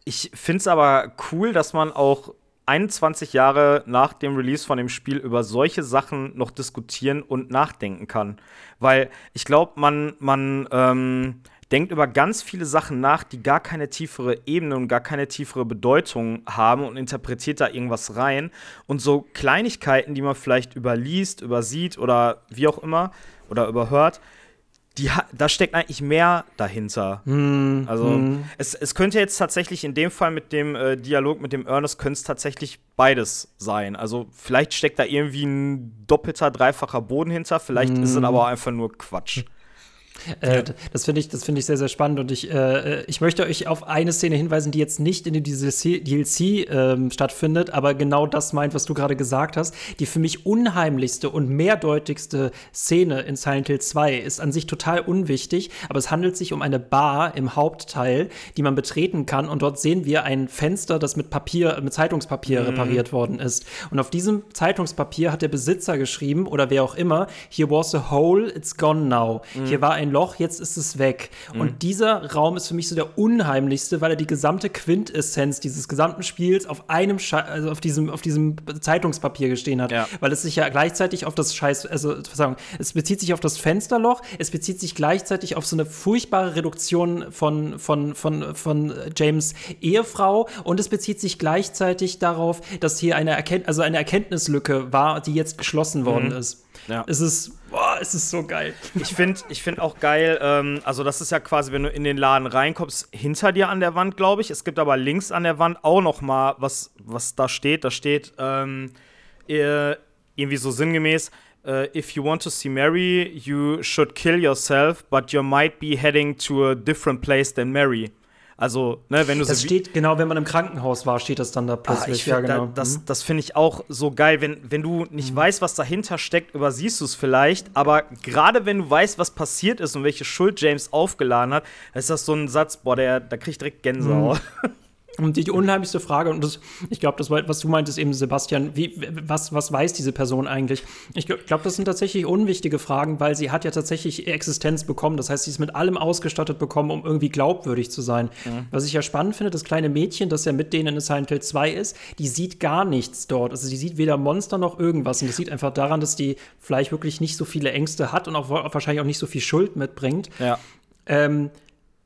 Ich finde es aber cool, dass man auch 21 Jahre nach dem Release von dem Spiel über solche Sachen noch diskutieren und nachdenken kann. Weil ich glaube, man, man ähm, denkt über ganz viele Sachen nach, die gar keine tiefere Ebene und gar keine tiefere Bedeutung haben und interpretiert da irgendwas rein. Und so Kleinigkeiten, die man vielleicht überliest, übersieht oder wie auch immer oder überhört, die da steckt eigentlich mehr dahinter. also es, es könnte jetzt tatsächlich in dem Fall mit dem äh, Dialog mit dem Ernest könnte es tatsächlich beides sein. Also vielleicht steckt da irgendwie ein doppelter, dreifacher Boden hinter, vielleicht ist es aber auch einfach nur Quatsch. Äh, Das finde ich, das finde ich sehr, sehr spannend und ich, äh, ich möchte euch auf eine Szene hinweisen, die jetzt nicht in dem DLC ähm, stattfindet, aber genau das meint, was du gerade gesagt hast. Die für mich unheimlichste und mehrdeutigste Szene in Silent Hill 2 ist an sich total unwichtig, aber es handelt sich um eine Bar im Hauptteil, die man betreten kann und dort sehen wir ein Fenster, das mit Papier, mit Zeitungspapier repariert worden ist. Und auf diesem Zeitungspapier hat der Besitzer geschrieben oder wer auch immer, here was a hole, it's gone now. Hier war ein Loch, jetzt ist es weg. Und dieser Raum ist für mich so der unheimlichste, weil er die gesamte Quintessenz dieses gesamten Spiels auf einem, Sche also auf diesem, auf diesem Zeitungspapier gestehen hat. Ja. Weil es sich ja gleichzeitig auf das Scheiß, also Verzeihung, es bezieht sich auf das Fensterloch, es bezieht sich gleichzeitig auf so eine furchtbare Reduktion von, von, von, von James Ehefrau und es bezieht sich gleichzeitig darauf, dass hier eine, Erkennt also eine Erkenntnislücke war, die jetzt geschlossen worden ist. Ja. Es ist, boah, es ist so geil. Ich finde ich find auch geil, ähm, also das ist ja quasi, wenn du in den Laden reinkommst, hinter dir an der Wand, glaube ich. Es gibt aber links an der Wand auch noch mal was, was da steht. Da steht ähm, äh, irgendwie so sinngemäß, äh, if you want to see Mary, you should kill yourself, but you might be heading to a different place than Mary. Also, ne, wenn du Das sie steht, genau, wenn man im Krankenhaus war, steht das dann da Ah, plötzlich. ich find, ja, genau. da, das, Mhm. das finde ich auch so geil. Wenn, wenn du nicht weißt, was dahinter steckt, übersiehst du es vielleicht. Aber gerade wenn du weißt, was passiert ist und welche Schuld James aufgeladen hat, ist das so ein Satz, boah, der, da krieg ich direkt Gänsehaut. <laughs> Und die, unheimlichste Frage, und das, ich glaube, das, war- was du meintest eben, Sebastian, wie, was, was weiß diese Person eigentlich? Ich glaube, das sind tatsächlich unwichtige Fragen, weil sie hat ja tatsächlich Existenz bekommen. Das heißt, sie ist mit allem ausgestattet bekommen, um irgendwie glaubwürdig zu sein. Was ich ja spannend finde, das kleine Mädchen, das ja mit denen in Silent Hill 2 ist, die sieht gar nichts dort. Also die sieht weder Monster noch irgendwas. Und das sieht einfach daran, dass die vielleicht wirklich nicht so viele Ängste hat und auch wa- wahrscheinlich auch nicht so viel Schuld mitbringt. Ja. Ähm,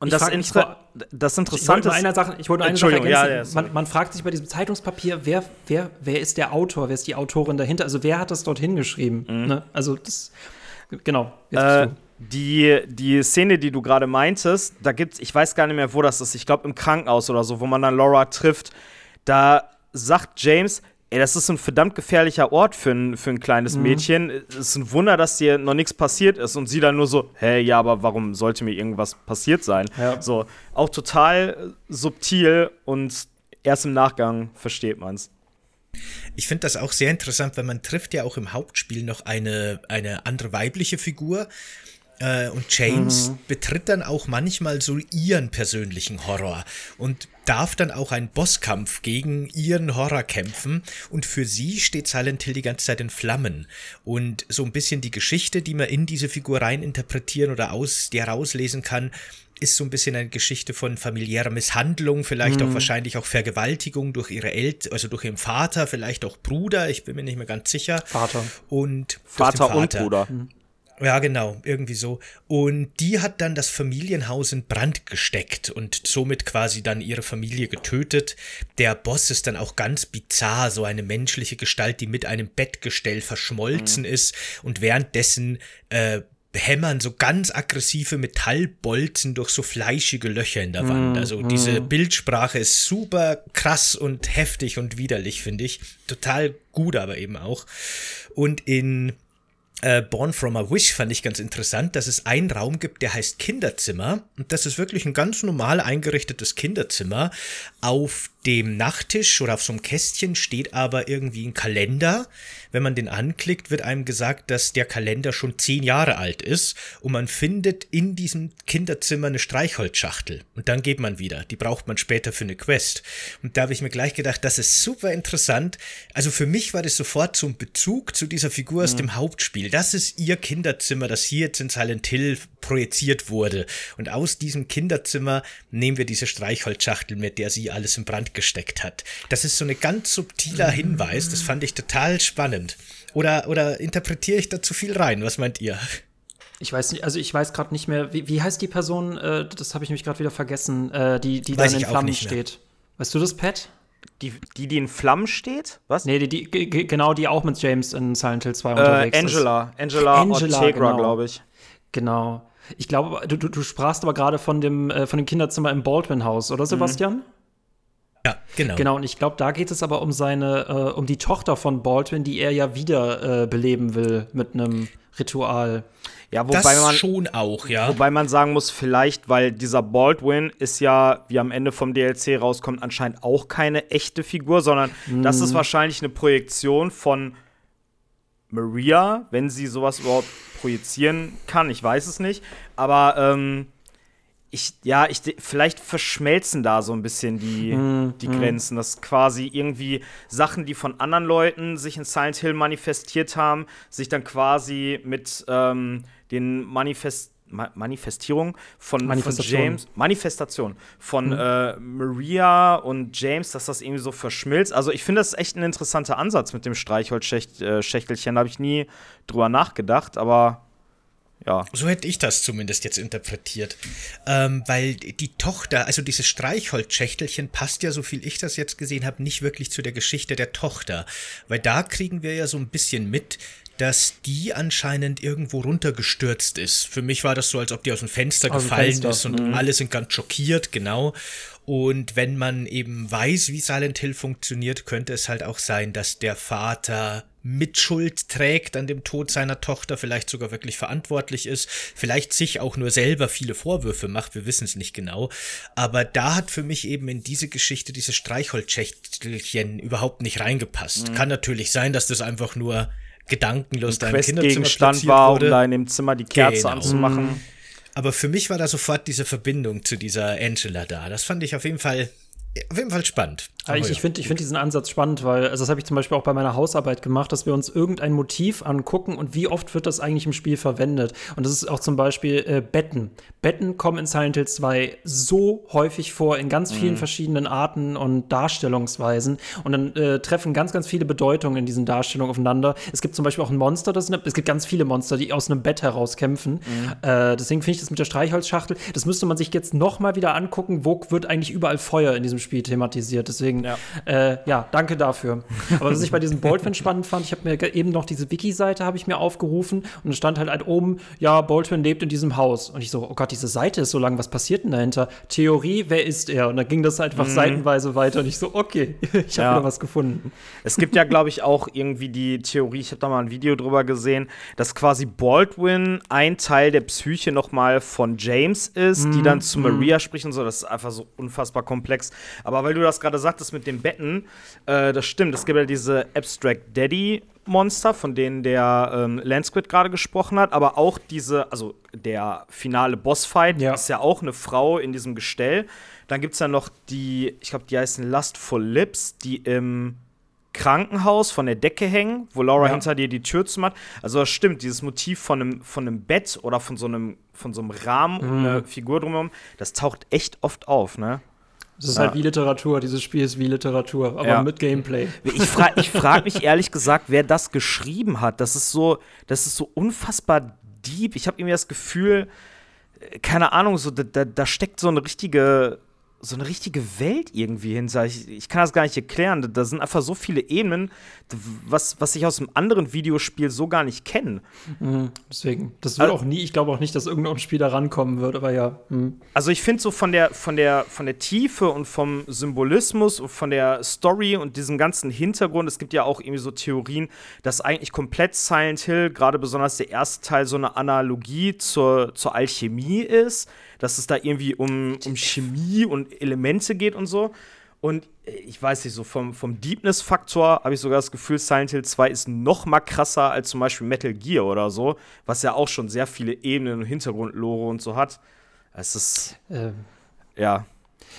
Und das, Inter das Interessante ist. eine Sache, ich wollte eine Sache ja, ergänzen. ja, sorry. man, man fragt sich bei diesem Zeitungspapier, wer, wer, wer ist der Autor, wer ist die Autorin dahinter? Also wer hat das dort hingeschrieben? Ne? Also das, genau. Äh, Die, die Szene, die du gerade meintest, da gibt's, ich weiß gar nicht mehr, wo das ist, ich glaube im Krankenhaus oder so, wo man dann Laura trifft, da sagt James, ey, das ist ein verdammt gefährlicher Ort für ein, für ein kleines mhm. Mädchen. Es ist ein Wunder, dass dir noch nichts passiert ist. Und sie dann nur so, hä, ja, aber warum sollte mir irgendwas passiert sein? Ja. So, auch total subtil und erst im Nachgang versteht man es. Ich finde das auch sehr interessant, weil man trifft ja auch im Hauptspiel noch eine, eine andere weibliche Figur. Äh, und James mhm. betritt dann auch manchmal so ihren persönlichen Horror und darf dann auch einen Bosskampf gegen ihren Horror kämpfen. Und für sie steht Silent Hill die ganze Zeit in Flammen. Und so ein bisschen die Geschichte, die man in diese Figur rein interpretieren oder aus der rauslesen kann, ist so ein bisschen eine Geschichte von familiärer Misshandlung, vielleicht mhm. auch wahrscheinlich auch Vergewaltigung durch ihre Eltern, also durch ihren Vater, vielleicht auch Bruder, ich bin mir nicht mehr ganz sicher. Vater. Und Vater, Vater. und Bruder. Mhm. Ja, genau, irgendwie so. Und die hat dann das Familienhaus in Brand gesteckt und somit quasi dann ihre Familie getötet. Der Boss ist dann auch ganz bizarr, so eine menschliche Gestalt, die mit einem Bettgestell verschmolzen mhm. ist und währenddessen äh, hämmern so ganz aggressive Metallbolzen durch so fleischige Löcher in der Wand. Mhm, also diese mhm. Bildsprache ist super krass und heftig und widerlich, finde ich. Total gut aber eben auch. Und in äh, Born from a Wish fand ich ganz interessant, dass es einen Raum gibt, der heißt Kinderzimmer. Und das ist wirklich ein ganz normal eingerichtetes Kinderzimmer. Auf dem Nachttisch oder auf so einem Kästchen steht aber irgendwie ein Kalender. Wenn man den anklickt, wird einem gesagt, dass der Kalender schon zehn Jahre alt ist und man findet in diesem Kinderzimmer eine Streichholzschachtel und dann geht man wieder. Die braucht man später für eine Quest. Und da habe ich mir gleich gedacht, das ist super interessant. Also für mich war das sofort so ein Bezug zu dieser Figur aus mhm. dem Hauptspiel. Das ist ihr Kinderzimmer, das hier jetzt in Silent Hill projiziert wurde. Und aus diesem Kinderzimmer nehmen wir diese Streichholzschachtel, mit der sie alles in Brand gesteckt hat. Das ist so ein ganz subtiler Hinweis, das fand ich total spannend. Oder, oder interpretiere ich da zu viel rein? Was meint ihr? Ich weiß nicht, also ich weiß gerade nicht mehr, wie, wie heißt die Person, äh, das habe ich mich gerade wieder vergessen, äh, die, die da in Flammen steht. Weißt du das, Pat? Die, die, die in Flammen steht? Was? Nee, die, die, genau, die auch mit James in Silent Hill 2 äh, unterwegs Angela. ist. Angela. Angela Ortegra, genau. glaube ich. Genau. Ich glaube, du, du, du sprachst aber gerade von dem, äh, von dem Kinderzimmer im Baldwin-Haus, oder mhm. Sebastian? Mhm. Ja, genau. Genau, und ich glaube, da geht es aber um seine, äh, um die Tochter von Baldwin, die er ja wieder äh, beleben will mit einem Ritual. Ja, wobei das man schon auch, ja. Wobei man sagen muss, vielleicht, weil dieser Baldwin ist ja, wie am Ende vom DLC rauskommt, anscheinend auch keine echte Figur, sondern mm. das ist wahrscheinlich eine Projektion von Maria, wenn sie sowas überhaupt projizieren kann. Ich weiß es nicht. Aber ähm, ich, ja, ich, vielleicht verschmelzen da so ein bisschen die, mm, die mm. Grenzen, dass quasi irgendwie Sachen, die von anderen Leuten sich in Silent Hill manifestiert haben, sich dann quasi mit ähm, den Manifest Ma Manifestierung von, von, James, Manifestation von mhm. äh, Maria und James, dass das irgendwie so verschmilzt. Also ich finde das echt ein interessanter Ansatz mit dem Streichholzschächtelchen. Da habe ich nie drüber nachgedacht, aber ja. So hätte ich das zumindest jetzt interpretiert. Ähm, weil die Tochter, also dieses Streichholzschächtelchen passt ja, so viel ich das jetzt gesehen habe, nicht wirklich zu der Geschichte der Tochter. Weil da kriegen wir ja so ein bisschen mit, dass die anscheinend irgendwo runtergestürzt ist. Für mich war das so, als ob die aus dem Fenster aus gefallen Fenster. ist und mhm. alle sind ganz schockiert, genau. Und wenn man eben weiß, wie Silent Hill funktioniert, könnte es halt auch sein, dass der Vater Mitschuld trägt an dem Tod seiner Tochter, vielleicht sogar wirklich verantwortlich ist, vielleicht sich auch nur selber viele Vorwürfe macht, wir wissen es nicht genau. Aber da hat für mich eben in diese Geschichte dieses Streichholzschächtelchen überhaupt nicht reingepasst. Mhm. Kann natürlich sein, dass das einfach nur gedankenlos da im Kinderzimmer war, wurde. um da in dem Zimmer die Kerze genau. anzumachen. Mhm. Aber für mich war da sofort diese Verbindung zu dieser Angela da. Das fand ich auf jeden Fall auf jeden Fall spannend. Ich, ich finde ich find diesen Ansatz spannend, weil, also das habe ich zum Beispiel auch bei meiner Hausarbeit gemacht, dass wir uns irgendein Motiv angucken und wie oft wird das eigentlich im Spiel verwendet. Und das ist auch zum Beispiel äh, Betten. Betten kommen in Silent Hill 2 so häufig vor, in ganz vielen mhm. verschiedenen Arten und Darstellungsweisen. Und dann äh, treffen ganz, ganz viele Bedeutungen in diesen Darstellungen aufeinander. Es gibt zum Beispiel auch ein Monster, das eine, es gibt ganz viele Monster, die aus einem Bett heraus kämpfen. Mhm. Äh, deswegen finde ich das mit der Streichholzschachtel, das müsste man sich jetzt noch mal wieder angucken, wo wird eigentlich überall Feuer in diesem Spiel thematisiert. Deswegen Deswegen, ja. Äh, ja, danke dafür. Aber was ich bei diesem Baldwin spannend fand, ich habe mir eben noch diese Wiki-Seite habe ich mir aufgerufen und es stand halt, halt oben, ja, Baldwin lebt in diesem Haus. Und ich so, oh Gott, diese Seite ist so lang, was passiert denn dahinter? Theorie, wer ist er? Und dann ging das einfach mhm. seitenweise weiter und ich so, okay, <laughs> ich habe ja. wieder was gefunden. Es gibt ja, glaube ich, auch irgendwie die Theorie, ich habe da mal ein Video drüber gesehen, dass quasi Baldwin ein Teil der Psyche nochmal von James ist, mm, die dann zu mm. Maria spricht und so. Das ist einfach so unfassbar komplex. Aber weil du das gerade sagtest mit den Betten, äh, das stimmt. Es gibt ja diese Abstract Daddy Monster, von denen der ähm, Landsquid gerade gesprochen hat, aber auch diese, also der finale Bossfight ja. ist ja auch eine Frau in diesem Gestell. Dann gibt es ja noch die, ich glaube, die heißen Lustful Lips, die im Krankenhaus von der Decke hängen, wo Laura ja. hinter dir die Tür zumacht. Also das stimmt, dieses Motiv von einem, von einem Bett oder von so einem, von so einem Rahmen mhm. und eine Figur drumherum, das taucht echt oft auf, ne? Das ist ja. halt wie Literatur, dieses Spiel ist wie Literatur, aber ja. mit Gameplay. Ich frage ich frag mich ehrlich gesagt, wer das geschrieben hat. Das ist so, das ist so unfassbar deep. Ich habe irgendwie das Gefühl, äh, keine Ahnung, so, da, da steckt so eine richtige so eine richtige Welt irgendwie hinter. Ich, ich kann das gar nicht erklären. Da sind einfach so viele Ebenen, was, was ich aus einem anderen Videospiel so gar nicht kenne. Mhm, deswegen. Das wird also, auch nie, ich glaube auch nicht, dass irgendein Spiel da rankommen wird, aber ja. Mhm. Also ich finde so von der, von, der, von der Tiefe und vom Symbolismus und von der Story und diesem ganzen Hintergrund, es gibt ja auch irgendwie so Theorien, dass eigentlich komplett Silent Hill, gerade besonders der erste Teil, so eine Analogie zur, zur Alchemie ist dass es da irgendwie um, um Chemie und Elemente geht und so. Und ich weiß nicht, so vom, vom Deepness-Faktor habe ich sogar das Gefühl, Silent Hill 2 ist noch mal krasser als zum Beispiel Metal Gear oder so, was ja auch schon sehr viele Ebenen und Hintergrundlore und so hat. Es ist. Ähm. Ja.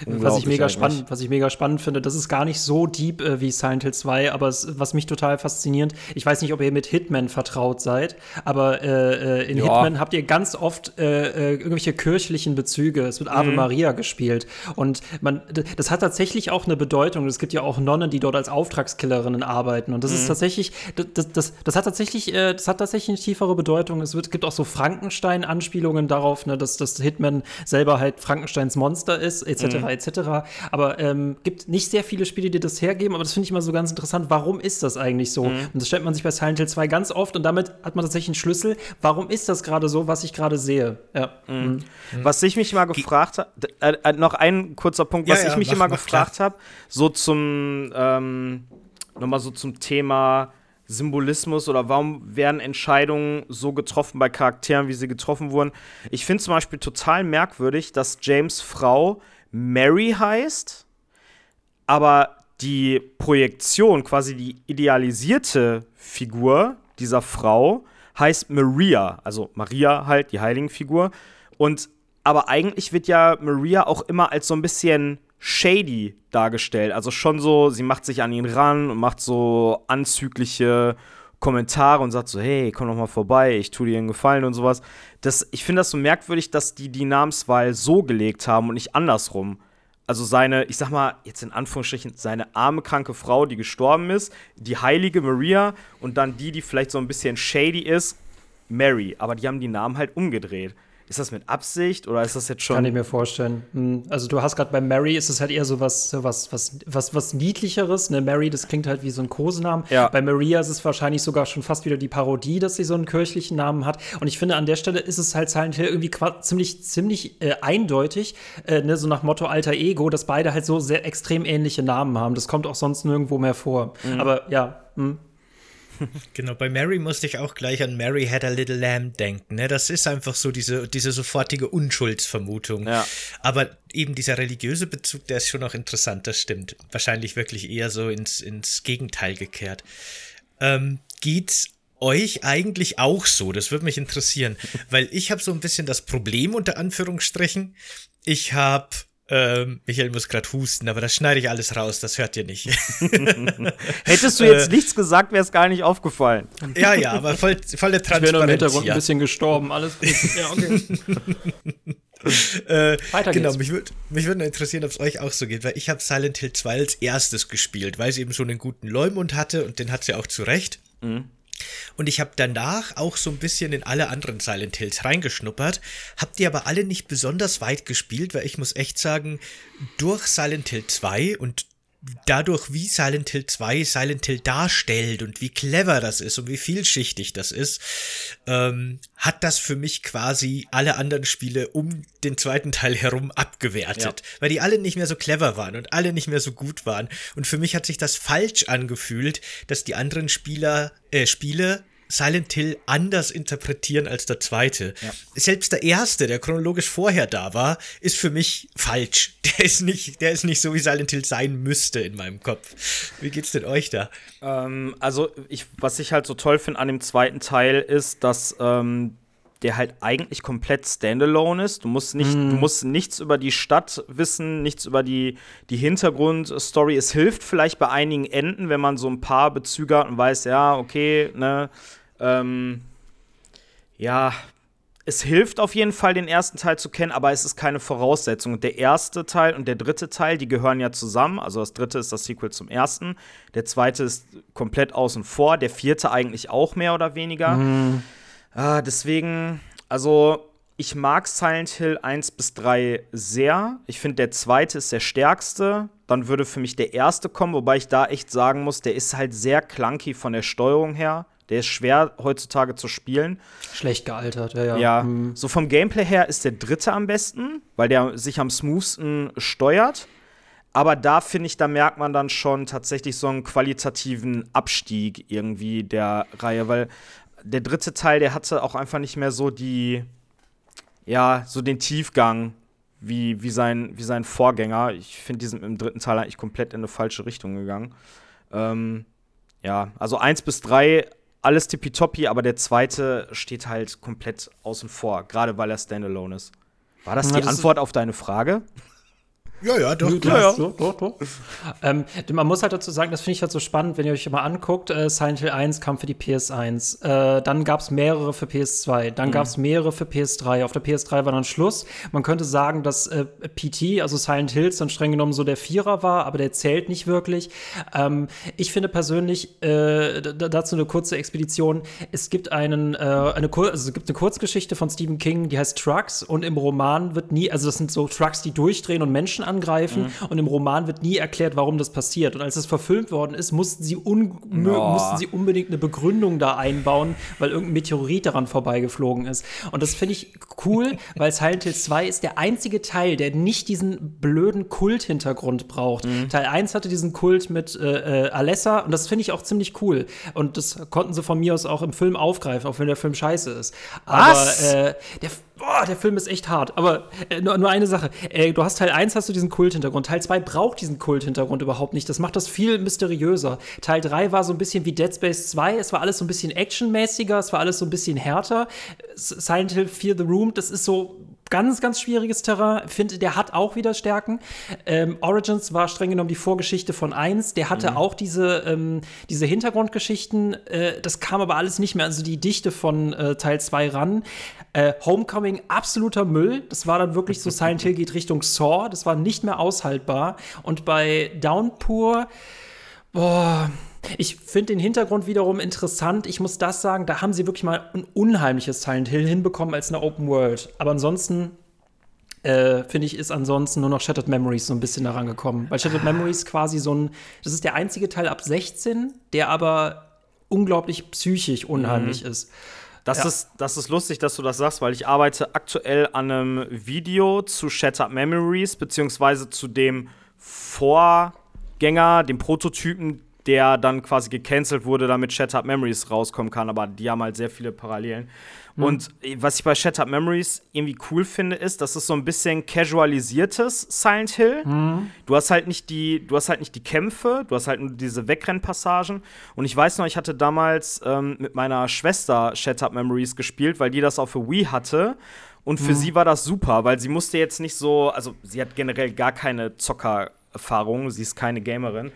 Was ich, mega spannend, was ich mega spannend finde, das ist gar nicht so deep äh, wie Silent Hill 2, aber es, was mich total faszinierend, ich weiß nicht, ob ihr mit Hitman vertraut seid, aber äh, äh in ja. Hitman habt ihr ganz oft äh, äh, irgendwelche kirchlichen Bezüge. Es wird Ave mhm. Maria gespielt. Und man, das hat tatsächlich auch eine Bedeutung. Es gibt ja auch Nonnen, die dort als Auftragskillerinnen arbeiten. Und das mhm. ist tatsächlich, das, das, das, hat tatsächlich, äh, das hat tatsächlich eine tiefere Bedeutung. Es wird, gibt auch so Frankenstein-Anspielungen darauf, ne, dass, dass Hitman selber halt Frankensteins Monster ist, etc. Mhm etc. Aber ähm, gibt nicht sehr viele Spiele, die das hergeben, aber das finde ich immer so ganz interessant. Warum ist das eigentlich so? Mhm. Und das stellt man sich bei Silent Hill 2 ganz oft und damit hat man tatsächlich einen Schlüssel. Warum ist das gerade so, was ich gerade sehe? Ja. Mhm. Mhm. Was ich mich immer gefragt habe, äh, äh, noch ein kurzer Punkt, was ja, ja, ich mich mach, immer mach gefragt habe, so zum, ähm, nochmal so zum Thema Symbolismus oder warum werden Entscheidungen so getroffen bei Charakteren, wie sie getroffen wurden. Ich finde zum Beispiel total merkwürdig, dass James Frau Mary heißt, aber die Projektion, quasi die idealisierte Figur dieser Frau, heißt Maria, also Maria halt, die Heiligenfigur. Und aber eigentlich wird ja Maria auch immer als so ein bisschen shady dargestellt. Also schon so, sie macht sich an ihn ran und macht so anzügliche Kommentare und sagt so, hey, komm doch mal vorbei, ich tue dir einen Gefallen und sowas. Das, ich finde das so merkwürdig, dass die die Namenswahl so gelegt haben und nicht andersrum. Also seine, ich sag mal, jetzt in Anführungsstrichen, seine arme, kranke Frau, die gestorben ist, die heilige Maria und dann die, die vielleicht so ein bisschen shady ist, Mary. Aber die haben die Namen halt umgedreht. Ist das mit Absicht oder ist das jetzt schon. Kann ich mir vorstellen. Hm, also, du hast gerade bei Mary, ist es halt eher so was, was, was, was, was Niedlicheres. Ne? Mary, das klingt halt wie so ein Kosenamen. Ja. Bei Maria ist es wahrscheinlich sogar schon fast wieder die Parodie, dass sie so einen kirchlichen Namen hat. Und ich finde, an der Stelle ist es halt Silent Hill irgendwie ziemlich, ziemlich äh, eindeutig, äh, ne? so nach Motto alter Ego, dass beide halt so sehr extrem ähnliche Namen haben. Das kommt auch sonst nirgendwo mehr vor. Mhm. Aber ja, mh. <laughs> Genau, bei Mary musste ich auch gleich an Mary Had a Little Lamb denken. Ne? Das ist einfach so diese, diese sofortige Unschuldsvermutung. Ja. Aber eben dieser religiöse Bezug, der ist schon auch interessant, das stimmt. Wahrscheinlich wirklich eher so ins, ins Gegenteil gekehrt. Ähm, geht's euch eigentlich auch so? Das würde mich interessieren, <laughs> weil ich habe so ein bisschen das Problem unter Anführungsstrichen. Ich habe ähm, Michael muss gerade husten, aber das schneide ich alles raus, das hört ihr nicht. <laughs> Hättest du jetzt äh, nichts gesagt, wäre es gar nicht aufgefallen. Ja, ja, aber voll, volle Transparenz. Ich wäre im Hintergrund ja. ein bisschen gestorben, alles gut. ja, okay. <laughs> äh, Weiter genau, mich würde mich würd interessieren, ob es euch auch so geht, weil ich habe Silent Hill 2 als erstes gespielt, weil es eben schon einen guten Leumund hatte und den hat sie auch zu Recht. Mhm. Und ich habe danach auch so ein bisschen in alle anderen Silent Hills reingeschnuppert, hab die aber alle nicht besonders weit gespielt, weil ich muss echt sagen, durch Silent Hill 2 und dadurch, wie Silent Hill 2 Silent Hill darstellt und wie clever das ist und wie vielschichtig das ist, ähm, hat das für mich quasi alle anderen Spiele um den zweiten Teil herum abgewertet, ja. weil die alle nicht mehr so clever waren und alle nicht mehr so gut waren. Und für mich hat sich das falsch angefühlt, dass die anderen Spieler, äh, Spiele Silent Hill anders interpretieren als der zweite. Ja. Selbst der erste, der chronologisch vorher da war, ist für mich falsch. <laughs> Der ist nicht, der ist nicht so, wie Silent Hill sein müsste in meinem Kopf. Wie geht's denn euch da? Ähm, also, ich, was ich halt so toll finde an dem zweiten Teil ist, dass ähm, der halt eigentlich komplett standalone ist. Du musst, nicht, mm. du musst nichts über die Stadt wissen, nichts über die, die Hintergrundstory. Es hilft vielleicht bei einigen Enden, wenn man so ein paar Bezüge hat und weiß, ja, okay, ne, ähm, ja, es hilft auf jeden Fall, den ersten Teil zu kennen, aber es ist keine Voraussetzung. der erste Teil und der dritte Teil, die gehören ja zusammen. Also das dritte ist das Sequel zum ersten. Der zweite ist komplett außen vor. Der vierte eigentlich auch mehr oder weniger. Mhm. Ah, deswegen, also ich mag Silent Hill 1 bis 3 sehr. Ich finde, der zweite ist der stärkste. Dann würde für mich der erste kommen, wobei ich da echt sagen muss, der ist halt sehr clunky von der Steuerung her. Der ist schwer heutzutage zu spielen. Schlecht gealtert, ja, ja. Ja, mhm. so vom Gameplay her ist der dritte am besten, weil der sich am smoothsten steuert. Aber da finde ich, da merkt man dann schon tatsächlich so einen qualitativen Abstieg irgendwie der Reihe, weil der dritte Teil, der hatte auch einfach nicht mehr so die, ja, so den Tiefgang wie, wie, sein, wie sein Vorgänger. Ich finde, die sind im dritten Teil eigentlich komplett in eine falsche Richtung gegangen. Ähm, ja, also eins bis drei alles tippitoppi, aber der zweite steht halt komplett außen vor, gerade weil er Standalone ist. War das die das Antwort auf deine Frage? Ja, ja, doch. Ja, ja. Doch, doch, doch. ähm, man muss halt dazu sagen, das finde ich halt so spannend, wenn ihr euch mal anguckt, äh, Silent Hill 1 kam für die PS1, äh, dann gab es mehrere für PS2, dann mhm. gab es mehrere für PS3. Auf der PS3 war dann Schluss. Man könnte sagen, dass äh, PT, also Silent Hills, dann streng genommen so der Vierer war, aber der zählt nicht wirklich. Ähm, ich finde persönlich, äh, dazu eine kurze Expedition, es gibt einen, äh, eine, also es gibt eine Kurzgeschichte von Stephen King, die heißt Trucks und im Roman wird nie, also das sind so Trucks, die durchdrehen und Menschen angreifen. Mhm. Und im Roman wird nie erklärt, warum das passiert. Und als es verfilmt worden ist, mussten sie, oh. mussten sie unbedingt eine Begründung da einbauen, weil irgendein Meteorit daran vorbeigeflogen ist. Und das finde ich cool, <laughs> weil Silent Hill 2 ist der einzige Teil, der nicht diesen blöden Kult-Hintergrund braucht. Mhm. Teil 1 hatte diesen Kult mit äh, äh, Alessa und das finde ich auch ziemlich cool. Und das konnten sie von mir aus auch im Film aufgreifen, auch wenn der Film scheiße ist. Aber äh, der boah, der Film ist echt hart. Aber äh, nur, nur, eine Sache. Äh, du hast Teil 1 hast du diesen Kulthintergrund. Teil 2 braucht diesen Kulthintergrund überhaupt nicht. Das macht das viel mysteriöser. Teil 3 war so ein bisschen wie Dead Space 2. Es war alles so ein bisschen actionmäßiger, es war alles so ein bisschen härter. Silent Hill 4 The Room, das ist so ganz, ganz schwieriges Terrain. Finde, der hat auch wieder Stärken. Ähm, Origins war streng genommen die Vorgeschichte von 1. Der hatte mhm. auch diese, ähm, diese Hintergrundgeschichten. Äh, das kam aber alles nicht mehr, also die Dichte von äh, Teil 2 ran. Äh, Homecoming, absoluter Müll. Das war dann wirklich so, <laughs> Silent Hill geht Richtung Saw. Das war nicht mehr aushaltbar. Und bei Downpour, boah, ich finde den Hintergrund wiederum interessant. Ich muss das sagen, da haben sie wirklich mal ein unheimliches Silent Hill hinbekommen als eine Open World. Aber ansonsten äh, finde ich, ist ansonsten nur noch Shattered Memories so ein bisschen daran gekommen. Weil Shattered Memories quasi so ein, das ist der einzige Teil ab 16, der aber unglaublich psychisch unheimlich mhm. ist. Das, ja. ist, das ist lustig, dass du das sagst, weil ich arbeite aktuell an einem Video zu Shattered Memories, beziehungsweise zu dem Vorgänger, dem Prototypen, der dann quasi gecancelt wurde, damit Shattered Memories rauskommen kann. Aber die haben halt sehr viele Parallelen. Mhm. Und was ich bei Shattered Memories irgendwie cool finde, ist, dass es so ein bisschen casualisiertes Silent Hill. Mhm. Du hast halt nicht die, du hast halt nicht die Kämpfe, du hast halt nur diese Wegrennpassagen. Und ich weiß noch, ich hatte damals ähm, mit meiner Schwester Shattered Memories gespielt, weil die das auf der Wii hatte. Und für mhm. sie war das super, weil sie musste jetzt nicht so, also sie hat generell gar keine Zockererfahrung, sie ist keine Gamerin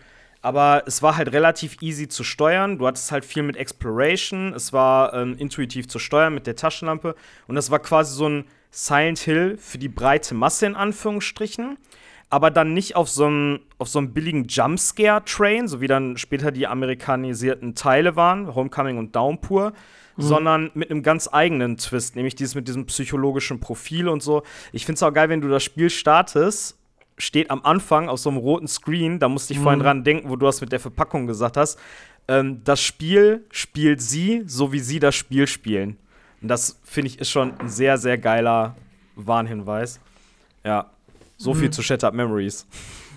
aber es war halt relativ easy zu steuern. Du hattest halt viel mit Exploration, es war ähm, intuitiv zu steuern mit der Taschenlampe und das war quasi so ein Silent Hill für die breite Masse in Anführungsstrichen, aber dann nicht auf so einem auf so einem billigen Jumpscare-Train, so wie dann später die amerikanisierten Teile waren, Homecoming und Downpour, mhm. sondern mit einem ganz eigenen Twist, nämlich dieses mit diesem psychologischen Profil und so. Ich finde es auch geil, wenn du das Spiel startest steht am Anfang auf so einem roten Screen, da musste ich mhm. vorhin dran denken, wo du das mit der Verpackung gesagt hast. Ähm, das Spiel spielt sie, so wie sie das Spiel spielen. Und das finde ich ist schon ein sehr, sehr geiler Warnhinweis. Ja, so viel mhm. zu Shattered Memories.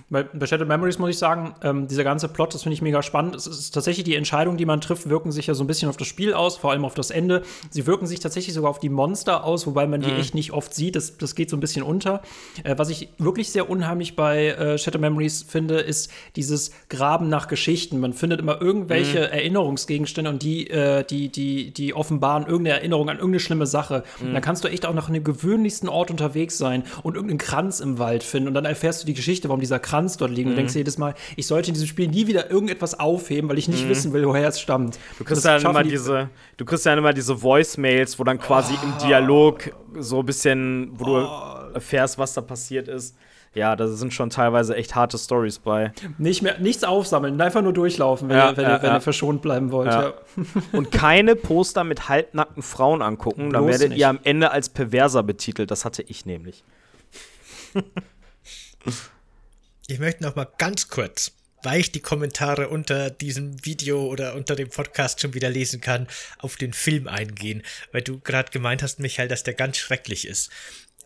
Bei, bei Shattered Memories muss ich sagen, ähm, dieser ganze Plot, das finde ich mega spannend. Es ist tatsächlich die Entscheidungen, die man trifft, wirken sich ja so ein bisschen auf das Spiel aus, vor allem auf das Ende. Sie wirken sich tatsächlich sogar auf die Monster aus, wobei man die mhm. echt nicht oft sieht. Das, das geht so ein bisschen unter. Äh, was ich wirklich sehr unheimlich bei äh, Shattered Memories finde, ist dieses Graben nach Geschichten. Man findet immer irgendwelche mhm. Erinnerungsgegenstände und die, äh, die, die, die offenbaren irgendeine Erinnerung an irgendeine schlimme Sache. Mhm. Und dann kannst du echt auch nach einem gewöhnlichsten Ort unterwegs sein und irgendeinen Kranz im Wald finden. Und dann erfährst du die Geschichte, warum dieser Kranz Kranz dort liegen. Mhm. Du denkst jedes Mal, ich sollte in diesem Spiel nie wieder irgendetwas aufheben, weil ich nicht mhm. wissen will, woher es stammt. Du kriegst dann immer die diese, du kriegst dann immer diese Voicemails, wo dann quasi oh. im Dialog so ein bisschen, wo oh. du erfährst, was da passiert ist. Ja, da sind schon teilweise echt harte Stories bei. Nicht mehr, nichts aufsammeln, einfach nur durchlaufen, wenn, ja, ihr, wenn, ja, ihr, wenn ja. ihr verschont bleiben wollt. Und keine Poster mit halbnackten Frauen angucken, dann werdet nicht. ihr am Ende als Perverser betitelt. Das hatte ich nämlich. <laughs> Ich möchte noch mal ganz kurz, weil ich die Kommentare unter diesem Video oder unter dem Podcast schon wieder lesen kann, auf den Film eingehen, weil du gerade gemeint hast, Michael, dass der ganz schrecklich ist.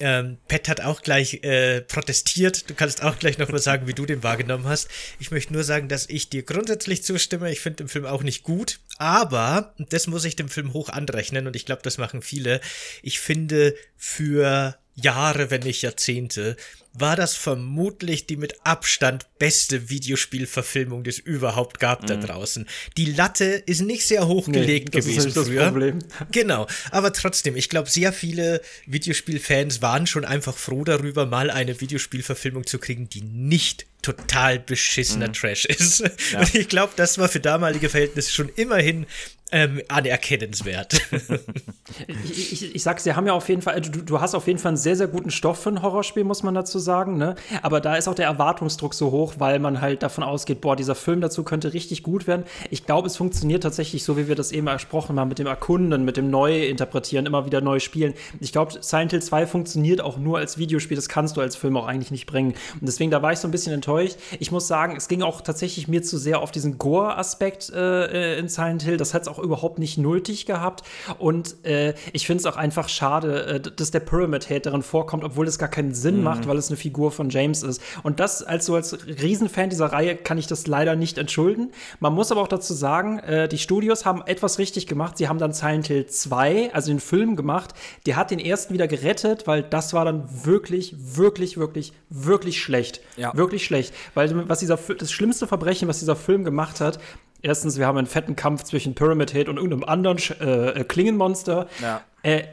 Ähm, Pat hat auch gleich äh, protestiert. Du kannst auch gleich noch mal <laughs> sagen, wie du den wahrgenommen hast. Ich möchte nur sagen, dass ich dir grundsätzlich zustimme. Ich finde den Film auch nicht gut, aber das muss ich dem Film hoch anrechnen und ich glaube, das machen viele. Ich finde für Jahre, wenn nicht Jahrzehnte, war das vermutlich die mit Abstand beste Videospielverfilmung, die es überhaupt gab mhm. da draußen. Die Latte ist nicht sehr hoch gelegt nee, gewesen ist früher. Problem. Genau, aber trotzdem, ich glaube, sehr viele Videospielfans waren schon einfach froh darüber, mal eine Videospielverfilmung zu kriegen, die nicht total beschissener mhm. Trash ist. Ja. Und ich glaube, das war für damalige Verhältnisse schon immerhin ähm, anerkennenswert. <laughs> ich, ich, ich sag's, sie haben ja auf jeden Fall, du, du hast auf jeden Fall einen sehr, sehr guten Stoff für ein Horrorspiel, muss man dazu sagen. Ne? Aber da ist auch der Erwartungsdruck so hoch, weil man halt davon ausgeht, boah, dieser Film dazu könnte richtig gut werden. Ich glaube, es funktioniert tatsächlich so, wie wir das eben ersprochen haben, mit dem Erkunden, mit dem Neuinterpretieren, immer wieder neu spielen. Ich glaube, Silent Hill 2 funktioniert auch nur als Videospiel, das kannst du als Film auch eigentlich nicht bringen. Und deswegen, da war ich so ein bisschen enttäuscht. Ich muss sagen, es ging auch tatsächlich mir zu sehr auf diesen Gore-Aspekt äh, in Silent Hill. Das hat es auch überhaupt nicht nötig gehabt. Und äh, ich finde es auch einfach schade, äh, dass der Pyramid Head darin vorkommt, obwohl es gar keinen Sinn mhm. macht, weil es eine Figur von James ist. Und das, als so als Riesenfan dieser Reihe, kann ich das leider nicht entschulden. Man muss aber auch dazu sagen, äh, die Studios haben etwas richtig gemacht. Sie haben dann Silent Hill 2, also den Film gemacht. Der hat den ersten wieder gerettet, weil das war dann wirklich, wirklich, wirklich, wirklich schlecht. Ja. Wirklich schlecht. Weil was dieser, das schlimmste Verbrechen, was dieser Film gemacht hat, Erstens, wir haben einen fetten Kampf zwischen Pyramid Head und irgendeinem anderen äh, äh, Klingenmonster. Ja. Äh,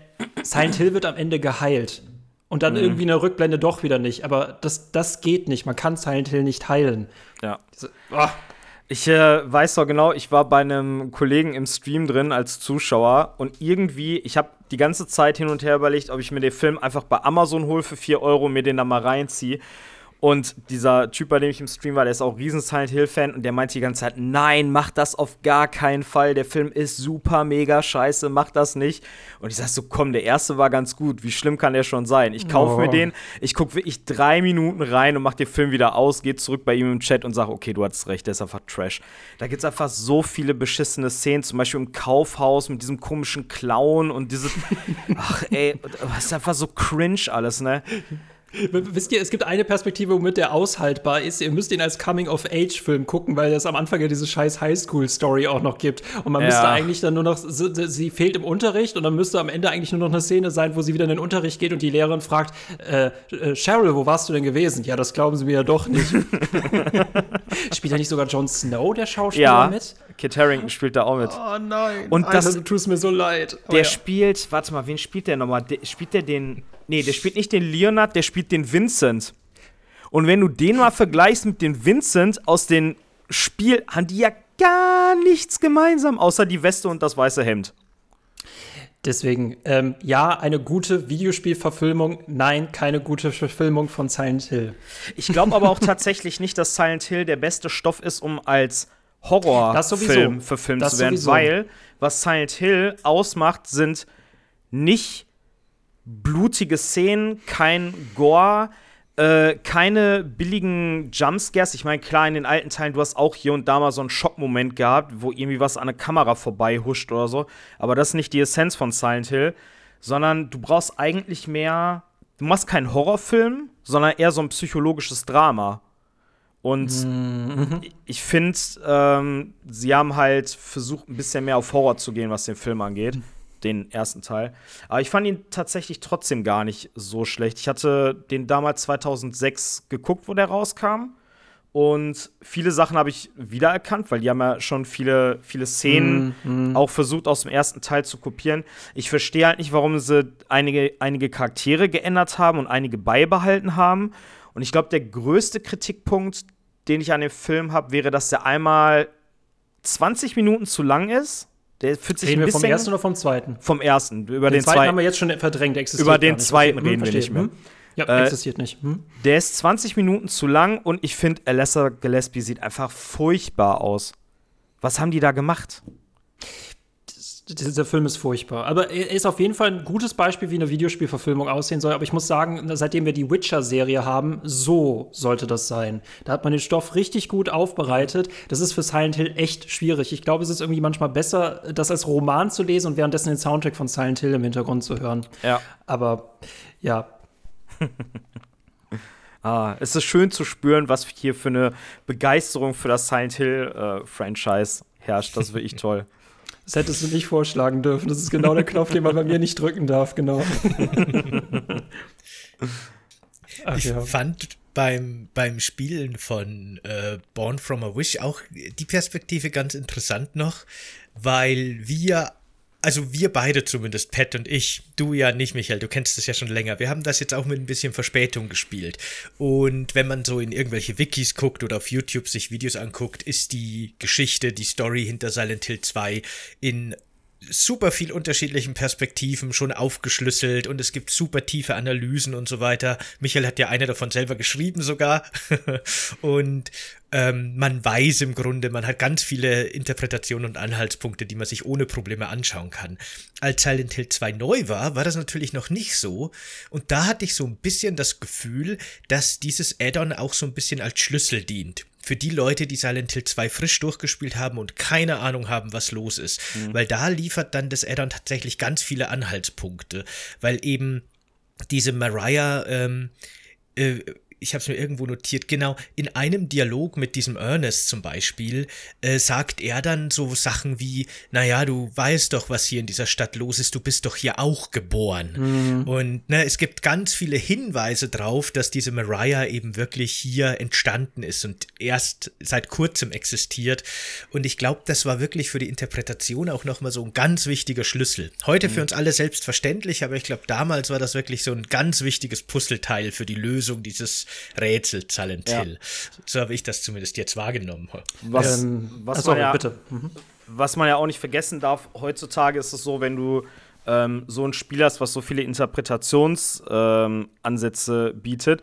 Silent Hill wird am Ende geheilt. Und dann mhm. irgendwie eine Rückblende doch wieder nicht. Aber das, das geht nicht. Man kann Silent Hill nicht heilen. Ja. Diese, oh. Ich äh, weiß doch genau, ich war bei einem Kollegen im Stream drin als Zuschauer und irgendwie, ich habe die ganze Zeit hin und her überlegt, ob ich mir den Film einfach bei Amazon hole für 4 Euro, mir den da mal reinziehe. Und dieser Typ, bei dem ich im Stream war, der ist auch riesen Silent Hill-Fan und der meinte die ganze Zeit, nein, mach das auf gar keinen Fall. Der Film ist super mega scheiße, mach das nicht. Und ich sag so, komm, der erste war ganz gut. Wie schlimm kann der schon sein? Ich kaufe oh. mir den, ich gucke wirklich drei Minuten rein und mach den Film wieder aus, gehe zurück bei ihm im Chat und sag, okay, du hattest recht, der ist einfach Trash. Da gibt's einfach so viele beschissene Szenen, zum Beispiel im Kaufhaus mit diesem komischen Clown und diese. <laughs> Ach, ey, das ist einfach so cringe alles, ne? Wisst ihr, es gibt eine Perspektive, womit der aushaltbar ist. Ihr müsst ihn als Coming-of-Age-Film gucken, weil es am Anfang ja diese scheiß Highschool-Story auch noch gibt. Und man ja. müsste eigentlich dann nur noch, sie fehlt im Unterricht und dann müsste am Ende eigentlich nur noch eine Szene sein, wo sie wieder in den Unterricht geht und die Lehrerin fragt, äh, äh Cheryl, wo warst du denn gewesen? Ja, das glauben sie mir ja doch nicht. <laughs> Spielt ja nicht sogar Jon Snow, der Schauspieler, ja. mit? Kit Harington spielt da auch mit. Oh nein. Und Alter, das, du tust mir so leid. Oh, der ja. spielt, warte mal, wen spielt der nochmal? Spielt der den Nee, der spielt nicht den Leonard, der spielt den Vincent. Und wenn du den mal vergleichst mit dem Vincent aus dem Spiel, haben die ja gar nichts gemeinsam, außer die Weste und das weiße Hemd. Deswegen, ähm, ja, eine gute Videospielverfilmung, nein, keine gute Verfilmung von Silent Hill. Ich glaube aber auch tatsächlich nicht, dass Silent Hill der beste Stoff ist, um als Horrorfilm verfilmt zu werden, sowieso. weil was Silent Hill ausmacht, sind nicht blutige Szenen, kein Gore, Äh, keine billigen Jumpscares. Ich meine, klar, in den alten Teilen, du hast auch hier und da mal so einen Schockmoment gehabt, wo irgendwie was an der Kamera vorbei huscht oder so. Aber das ist nicht die Essenz von Silent Hill, sondern du brauchst eigentlich mehr. Du machst keinen Horrorfilm, sondern eher so ein psychologisches Drama. Und mhm. ich finde, ähm, sie haben halt versucht, ein bisschen mehr auf Horror zu gehen, was den Film angeht den ersten Teil. Aber ich fand ihn tatsächlich trotzdem gar nicht so schlecht. Ich hatte den damals 2006 geguckt, wo der rauskam. Und viele Sachen habe ich wiedererkannt, weil die haben ja schon viele, viele Szenen mm, mm. auch versucht, aus dem ersten Teil zu kopieren. Ich verstehe halt nicht, warum sie einige, einige Charaktere geändert haben und einige beibehalten haben. Und ich glaube, der größte Kritikpunkt, den ich an dem Film habe, wäre, dass der einmal 20 Minuten zu lang ist der fühlt sich reden ein bisschen wir vom ersten oder vom zweiten? Vom ersten. Über den, den zweiten zweiten haben wir jetzt schon verdrängt, existiert Über den zweiten hm, reden wir nicht mehr. Hm? Ja, äh, existiert nicht. Hm? Der ist 20 Minuten zu lang und ich finde, Alessa Gillespie sieht einfach furchtbar aus. Was haben die da gemacht? Dieser Film ist furchtbar. Aber er ist auf jeden Fall ein gutes Beispiel, wie eine Videospielverfilmung aussehen soll. Aber ich muss sagen, seitdem wir die Witcher-Serie haben, so sollte das sein. Da hat man den Stoff richtig gut aufbereitet. Das ist für Silent Hill echt schwierig. Ich glaube, es ist irgendwie manchmal besser, das als Roman zu lesen und währenddessen den Soundtrack von Silent Hill im Hintergrund zu hören. Ja. Aber ja. <laughs> Ah, es ist schön zu spüren, was hier für eine Begeisterung für das Silent Hill-Franchise äh, herrscht. Das ist wirklich toll. <laughs> Das hättest du nicht vorschlagen dürfen. Das ist genau der Knopf, den man bei mir nicht drücken darf, genau. Ach, <laughs> ich ja. fand beim, beim Spielen von äh, Born from a Wish auch die Perspektive ganz interessant noch, weil wir also wir beide zumindest, Pat und ich, du ja nicht, Michael, du kennst das ja schon länger. Wir haben das jetzt auch mit ein bisschen Verspätung gespielt. Und wenn man so in irgendwelche Wikis guckt oder auf YouTube sich Videos anguckt, ist die Geschichte, die Story hinter Silent Hill 2 in super viel unterschiedlichen Perspektiven schon aufgeschlüsselt und es gibt super tiefe Analysen und so weiter. Michael hat ja eine davon selber geschrieben sogar. <laughs> und ähm, man weiß im Grunde, man hat ganz viele Interpretationen und Anhaltspunkte, die man sich ohne Probleme anschauen kann. Als Silent Hill 2 neu war, war das natürlich noch nicht so. Und da hatte ich so ein bisschen das Gefühl, dass dieses Add-on auch so ein bisschen als Schlüssel dient für die Leute, die Silent Hill 2 frisch durchgespielt haben und keine Ahnung haben, was los ist. Mhm. Weil da liefert dann das Addon tatsächlich ganz viele Anhaltspunkte. Weil eben diese Mariah ähm, äh, ich habe es mir irgendwo notiert, genau, in einem Dialog mit diesem Ernest zum Beispiel, äh, sagt er dann so Sachen wie, naja, du weißt doch, was hier in dieser Stadt los ist, du bist doch hier auch geboren. Mhm. Und ne, es gibt ganz viele Hinweise drauf, dass diese Mariah eben wirklich hier entstanden ist und erst seit kurzem existiert. Und ich glaube, das war wirklich für die Interpretation auch nochmal so ein ganz wichtiger Schlüssel. Heute mhm. für uns alle selbstverständlich, aber ich glaube, damals war das wirklich so ein ganz wichtiges Puzzleteil für die Lösung dieses Rätsel Silent ja. Hill. So habe ich das zumindest jetzt wahrgenommen. Was, ähm, was, achso, man ja, bitte. Mhm. was man ja auch nicht vergessen darf, heutzutage ist es so, wenn du ähm, so ein Spiel hast, was so viele Interpretationsansätze ähm, bietet,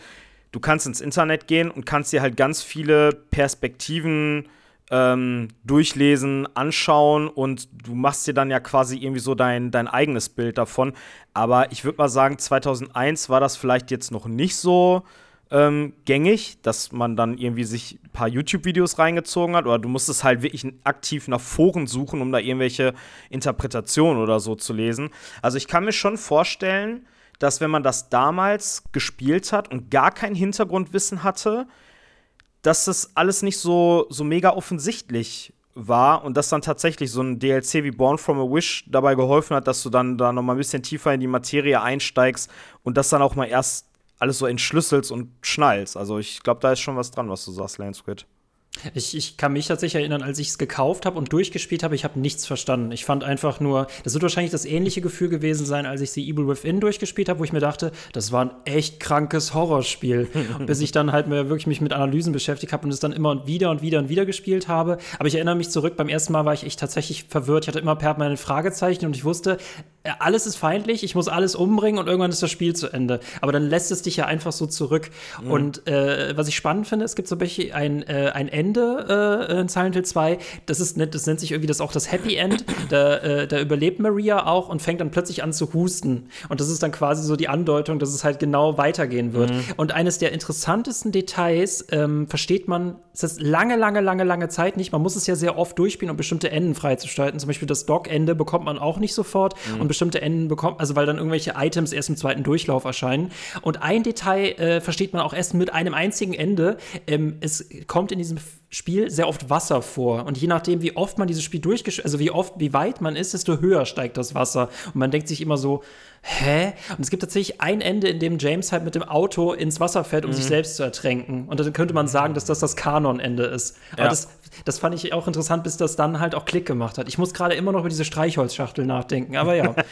du kannst ins Internet gehen und kannst dir halt ganz viele Perspektiven ähm, durchlesen, anschauen und du machst dir dann ja quasi irgendwie so dein, dein eigenes Bild davon. Aber ich würde mal sagen, 2001 war das vielleicht jetzt noch nicht so ähm, gängig, dass man dann irgendwie sich ein paar YouTube-Videos reingezogen hat oder du musstest halt wirklich aktiv nach Foren suchen, um da irgendwelche Interpretationen oder so zu lesen. Also ich kann mir schon vorstellen, dass wenn man das damals gespielt hat und gar kein Hintergrundwissen hatte, dass das alles nicht so, so mega offensichtlich war und dass dann tatsächlich so ein DLC wie Born from a Wish dabei geholfen hat, dass du dann da noch mal ein bisschen tiefer in die Materie einsteigst und das dann auch mal erst alles so entschlüsselst und schnallst. Also ich glaube, da ist schon was dran, was du sagst, Lance Quid. Ich, ich kann mich tatsächlich erinnern, als ich es gekauft habe und durchgespielt habe, ich habe nichts verstanden. Ich fand einfach nur, das wird wahrscheinlich das ähnliche Gefühl gewesen sein, als ich The Evil Within durchgespielt habe, wo ich mir dachte, das war ein echt krankes Horrorspiel. <laughs> bis ich dann halt mir wirklich mich mit Analysen beschäftigt habe und es dann immer und wieder und wieder und wieder gespielt habe. Aber ich erinnere mich zurück, beim ersten Mal war ich echt tatsächlich verwirrt. Ich hatte immer permanent Fragezeichen und ich wusste, äh, alles ist feindlich, ich muss alles umbringen und irgendwann ist das Spiel zu Ende. Aber dann lässt es dich ja einfach so zurück. Mhm. Und äh, was ich spannend finde, es gibt so ein, äh, ein Ende äh, in Silent Hill 2, das, ist, das nennt sich irgendwie das auch das Happy End. Da, äh, da überlebt Maria auch und fängt dann plötzlich an zu husten. Und das ist dann quasi so die Andeutung, dass es halt genau weitergehen wird. Mhm. Und eines der interessantesten Details ähm, versteht man, es ist lange, lange, lange, lange Zeit nicht. Man muss es ja sehr oft durchspielen, um bestimmte Enden freizuschalten. Zum Beispiel das Dock-Ende bekommt man auch nicht sofort. Mhm. Und bestimmte Enden bekommt, also weil dann irgendwelche Items erst im zweiten Durchlauf erscheinen. Und ein Detail äh, versteht man auch erst mit einem einzigen Ende. Ähm, es kommt in diesem Spiel sehr oft Wasser vor. Und je nachdem, wie oft man dieses Spiel durchgespielt, also wie oft, wie weit man ist, desto höher steigt das Wasser. Und man denkt sich immer so, hä? Und es gibt tatsächlich ein Ende, in dem James halt mit dem Auto ins Wasser fährt, um mhm. sich selbst zu ertränken. Und dann könnte man sagen, dass das das Kanon-Ende ist. Aber ja. das, das fand ich auch interessant, bis das dann halt auch Klick gemacht hat. Ich muss gerade immer noch über diese Streichholzschachtel nachdenken, aber ja. <laughs>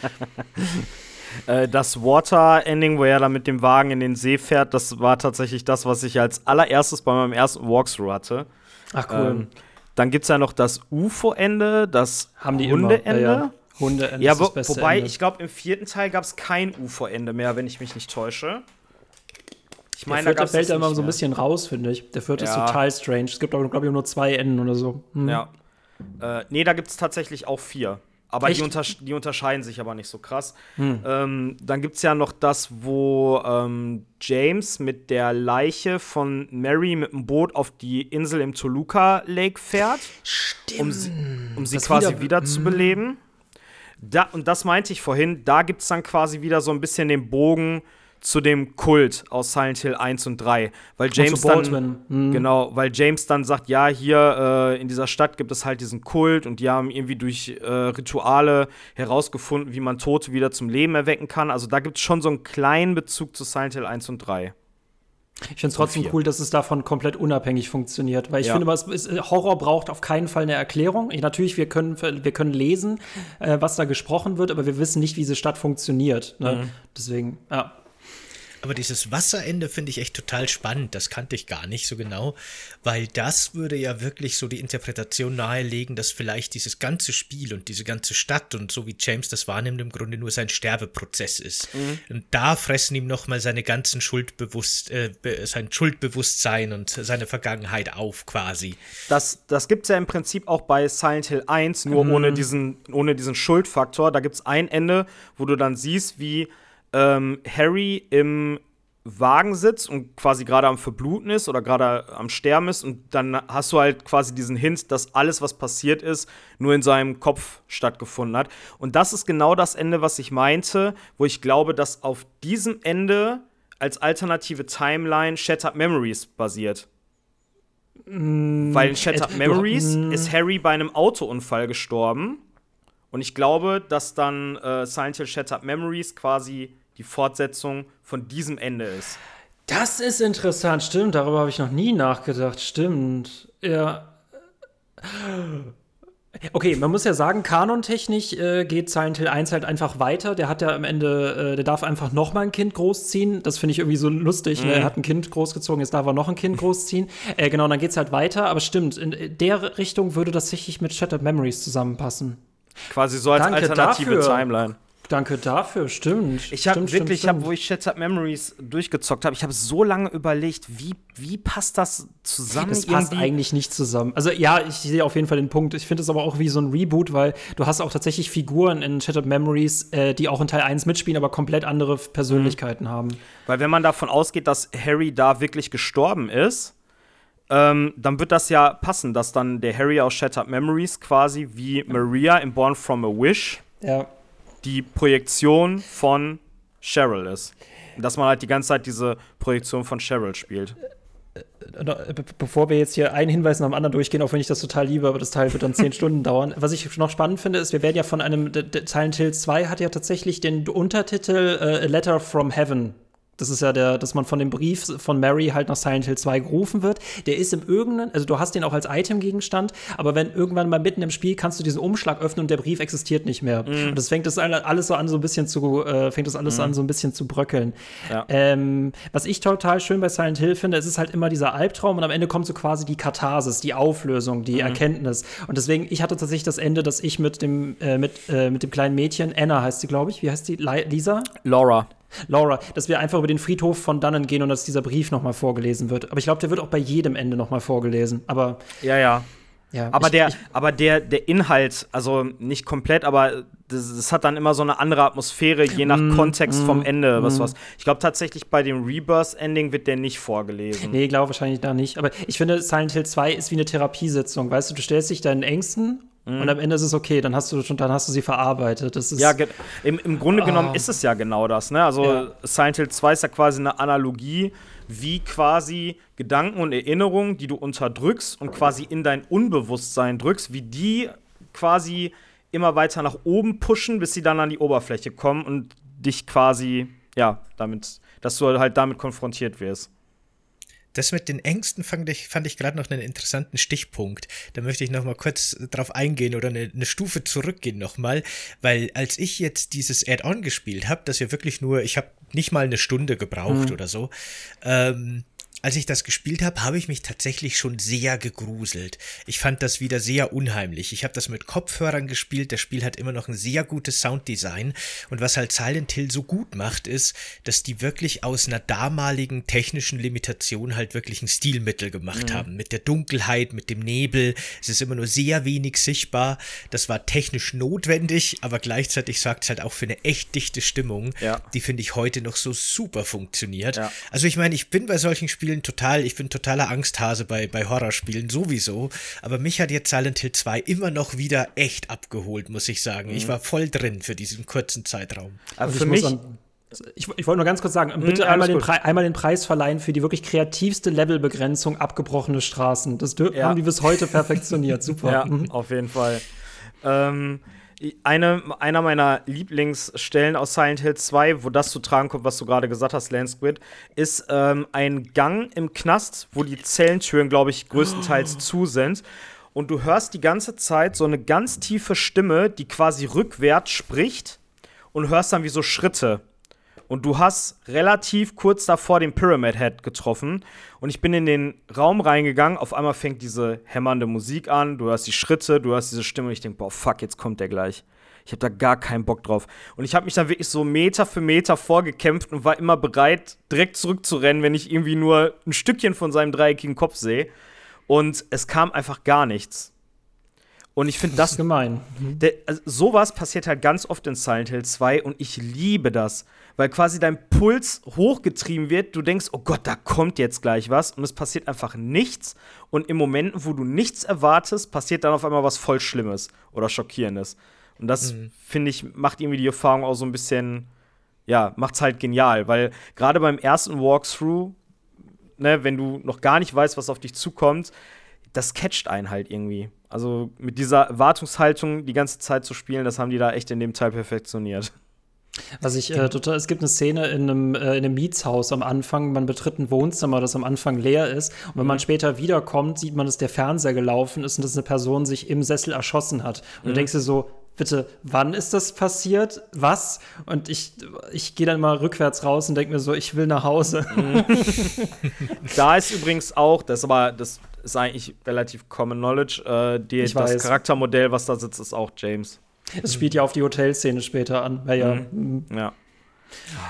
Äh, das Water-Ending, wo er da mit dem Wagen in den See fährt, das war tatsächlich das, was ich als allererstes bei meinem ersten Walkthrough hatte. Ach cool. Ähm, dann gibt es ja noch das UFO-Ende, das Hunde-Ende. Ja, ja. Hunde ja, wo, wobei Ende. ich glaube, im vierten Teil gab es kein UFO-Ende mehr, wenn ich mich nicht täusche. Ich meine, der vierte fällt ja immer so ein bisschen raus, finde ich. Der vierte ja. ist total strange. Es gibt, glaube ich, nur zwei Enden oder so. Hm. Ja. Äh, nee, da gibt es tatsächlich auch vier. Aber die, untersche die, unterscheiden sich aber nicht so krass. Hm. Ähm, dann gibt es ja noch das, wo ähm, James mit der Leiche von Mary mit dem Boot auf die Insel im Toluca Lake fährt. Stimmt. Um sie, um sie quasi wieder, wieder zu hm. beleben. Da, und das meinte ich vorhin, da gibt es dann quasi wieder so ein bisschen den Bogen zu dem Kult aus Silent Hill 1 und 3. Weil James dann. Mhm. Genau, weil James dann sagt, ja, hier äh, in dieser Stadt gibt es halt diesen Kult und die haben irgendwie durch äh, Rituale herausgefunden, wie man Tote wieder zum Leben erwecken kann. Also da gibt es schon so einen kleinen Bezug zu Silent Hill 1 und 3. Ich finde es trotzdem cool, dass es davon komplett unabhängig funktioniert, weil ich ja. finde, ist, Horror braucht auf keinen Fall eine Erklärung. Ich, natürlich, wir können, wir können lesen, äh, was da gesprochen wird, aber wir wissen nicht, wie diese Stadt funktioniert. Ne? Mhm. Deswegen, ja. Aber dieses Wasserende finde ich echt total spannend. Das kannte ich gar nicht so genau, weil das würde ja wirklich so die Interpretation nahelegen, dass vielleicht dieses ganze Spiel und diese ganze Stadt und so wie James das wahrnimmt, im Grunde nur sein Sterbeprozess ist. Mhm. Und da fressen ihm nochmal seine ganzen Schuldbewusst, äh, sein Schuldbewusstsein und seine Vergangenheit auf, quasi. Das, das gibt es ja im Prinzip auch bei Silent Hill 1, nur mhm. ohne, diesen, ohne diesen Schuldfaktor. Da gibt es ein Ende, wo du dann siehst, wie ähm, Harry im Wagen sitzt und quasi gerade am Verbluten ist oder gerade am Sterben ist und dann hast du halt quasi diesen Hint, dass alles, was passiert ist, nur in seinem Kopf stattgefunden hat. Und das ist genau das Ende, was ich meinte, wo ich glaube, dass auf diesem Ende als alternative Timeline Shattered Memories basiert. Mm, Weil in Shattered Memories mm. ist Harry bei einem Autounfall gestorben. Und ich glaube, dass dann äh, Silent Hill Shattered Memories quasi die Fortsetzung von diesem Ende ist. Das ist interessant, stimmt. Darüber habe ich noch nie nachgedacht. Stimmt. Ja. Okay, man muss ja sagen, kanontechnisch äh, geht Silent Hill 1 halt einfach weiter. Der hat ja am Ende, äh, der darf einfach noch mal ein Kind großziehen. Das finde ich irgendwie so lustig. Mhm. Ne? Er hat ein Kind großgezogen, jetzt darf er noch ein Kind großziehen. äh, genau, dann geht es halt weiter. Aber stimmt, in der Richtung würde das sicherlich mit Shattered Memories zusammenpassen. Quasi so als Danke alternative dafür. Timeline. Danke dafür, stimmt. Ich habe wirklich, stimmt, hab, wo ich Shattered Memories durchgezockt habe, ich habe so lange überlegt, wie, wie passt das zusammen? Es passt eigentlich nicht zusammen. Also ja, ich sehe auf jeden Fall den Punkt. Ich finde es aber auch wie so ein Reboot, weil du hast auch tatsächlich Figuren in Shattered Memories, äh, die auch in Teil 1 mitspielen, aber komplett andere Persönlichkeiten mhm. haben. Weil wenn man davon ausgeht, dass Harry da wirklich gestorben ist, ähm, dann wird das ja passen, dass dann der Harry aus Shattered Memories quasi wie Maria in Born from a Wish ja. Die Projektion von Cheryl ist. dass man halt die ganze Zeit diese Projektion von Cheryl spielt. Äh, äh, bevor wir jetzt hier einen Hinweis nach dem anderen durchgehen, auch wenn ich das total liebe, aber das Teil wird dann zehn <laughs> Stunden dauern. Was ich noch spannend finde, ist, wir werden ja von einem, Silent Hill 2 hat ja tatsächlich den Untertitel äh, A Letter from Heaven Das ist ja der, dass man von dem Brief von Mary halt nach Silent Hill 2 gerufen wird. Der ist im irgendeinen, also du hast den auch als Item-Gegenstand, aber wenn irgendwann mal mitten im Spiel kannst du diesen Umschlag öffnen und der Brief existiert nicht mehr. Mm. Und das fängt das alles so an, so ein bisschen zu, äh, fängt das alles mm. an, so ein bisschen zu bröckeln. Ja. Ähm, was ich total schön bei Silent Hill finde, es ist halt immer dieser Albtraum und am Ende kommt so quasi die Katharsis, die Auflösung, die mm. Erkenntnis. Und deswegen, ich hatte tatsächlich das Ende, dass ich mit dem, äh, mit, äh, mit dem kleinen Mädchen, Anna heißt sie, glaube ich, wie heißt die? Lisa? Laura. Laura, dass wir einfach über den Friedhof von Dannen gehen und dass dieser Brief nochmal vorgelesen wird. Aber ich glaube, der wird auch bei jedem Ende nochmal vorgelesen. Aber. Ja, ja. Ja, aber ich, der, ich, aber der, der Inhalt, also nicht komplett, aber das, das, hat dann immer so eine andere Atmosphäre, je nach mm, Kontext mm, vom Ende. Was, mm. was. Ich glaube tatsächlich, bei dem Rebirth-Ending wird der nicht vorgelesen. Nee, glaube wahrscheinlich da nicht. Aber ich finde, Silent Hill 2 ist wie eine Therapiesitzung. Weißt du, du stellst dich deinen Ängsten Mhm. Und am Ende ist es okay, dann hast du schon, dann hast du sie verarbeitet. Das ist ja, im, im Grunde oh. genommen ist es ja genau das. Ne? Also ja. Silent Hill 2 ist ja quasi eine Analogie, wie quasi Gedanken und Erinnerungen, die du unterdrückst und quasi in dein Unbewusstsein drückst, wie die quasi immer weiter nach oben pushen, bis sie dann an die Oberfläche kommen und dich quasi, ja, damit, dass du halt damit konfrontiert wirst. Das mit den Ängsten fand ich, fand ich gerade noch einen interessanten Stichpunkt. Da möchte ich noch mal kurz drauf eingehen oder eine, eine Stufe zurückgehen noch mal, weil als ich jetzt dieses Add-on gespielt habe, das ja wirklich nur, ich habe nicht mal eine Stunde gebraucht mhm. oder so, ähm, als ich das gespielt habe, habe ich mich tatsächlich schon sehr gegruselt. Ich fand das wieder sehr unheimlich. Ich habe das mit Kopfhörern gespielt. Das Spiel hat immer noch ein sehr gutes Sounddesign. Und was halt Silent Hill so gut macht, ist, dass die wirklich aus einer damaligen technischen Limitation halt wirklich ein Stilmittel gemacht mhm. haben. Mit der Dunkelheit, mit dem Nebel. Es ist immer nur sehr wenig sichtbar. Das war technisch notwendig, aber gleichzeitig sorgt es halt auch für eine echt dichte Stimmung, ja. die finde ich heute noch so super funktioniert. Ja. Also ich meine, ich bin bei solchen Spielen Spielen total, ich bin totaler Angsthase bei, bei Horrorspielen sowieso, aber mich hat jetzt Silent Hill 2 immer noch wieder echt abgeholt, muss ich sagen. Mhm. Ich war voll drin für diesen kurzen Zeitraum. Aber also für mich ich, ich wollte nur ganz kurz sagen, mhm, bitte einmal den, einmal, den Preis verleihen für die wirklich kreativste Levelbegrenzung abgebrochene Straßen. Das ja. haben die bis heute perfektioniert. Super. <laughs> Ja, mhm. auf jeden Fall. Ähm, eine, einer meiner Lieblingsstellen aus Silent Hill 2, wo das zu tragen kommt, was du gerade gesagt hast, Lance Squid, ist ähm, ein Gang im Knast, wo die Zellentüren, glaube ich, größtenteils oh. zu sind. Und du hörst die ganze Zeit so eine ganz tiefe Stimme, die quasi rückwärts spricht und hörst dann wie so Schritte und du hast relativ kurz davor den Pyramid Head getroffen und ich bin in den Raum reingegangen. Auf einmal fängt diese hämmernde Musik an, du hörst die Schritte, du hörst diese Stimme und ich denke, boah, fuck, jetzt kommt der gleich. Ich habe da gar keinen Bock drauf. Und ich habe mich dann wirklich so Meter für Meter vorgekämpft und war immer bereit, direkt zurückzurennen, wenn ich irgendwie nur ein Stückchen von seinem dreieckigen Kopf sehe. Und es kam einfach gar nichts. Und ich finde das, das gemein. Mhm. Der, also sowas passiert halt ganz oft in Silent Hill 2 und ich liebe das, weil quasi dein Puls hochgetrieben wird. Du denkst, oh Gott, da kommt jetzt gleich was und es passiert einfach nichts. Und im Moment, wo du nichts erwartest, passiert dann auf einmal was voll Schlimmes oder Schockierendes. Und das, mhm. finde ich, macht irgendwie die Erfahrung auch so ein bisschen, ja, macht's halt genial, weil gerade beim ersten Walkthrough, ne, wenn du noch gar nicht weißt, was auf dich zukommt, das catcht einen halt irgendwie. Also mit dieser Erwartungshaltung die ganze Zeit zu spielen, das haben die da echt in dem Teil perfektioniert. Was ich äh, total, es gibt eine Szene in einem, äh, in einem Mietshaus am Anfang, man betritt ein Wohnzimmer, das am Anfang leer ist. Und wenn mhm. man später wiederkommt, sieht man, dass der Fernseher gelaufen ist und dass eine Person sich im Sessel erschossen hat. Und mhm. du denkst dir so, bitte, wann ist das passiert? Was? Und ich, ich gehe dann mal rückwärts raus und denke mir so, ich will nach Hause. Mhm. <laughs> da ist übrigens auch, das aber, das ist eigentlich relativ Common Knowledge. Äh, die, das weiß. Charaktermodell, was da sitzt, ist auch James. Es spielt ja auf die Hotelszene später an. Ja. Mhm. ja.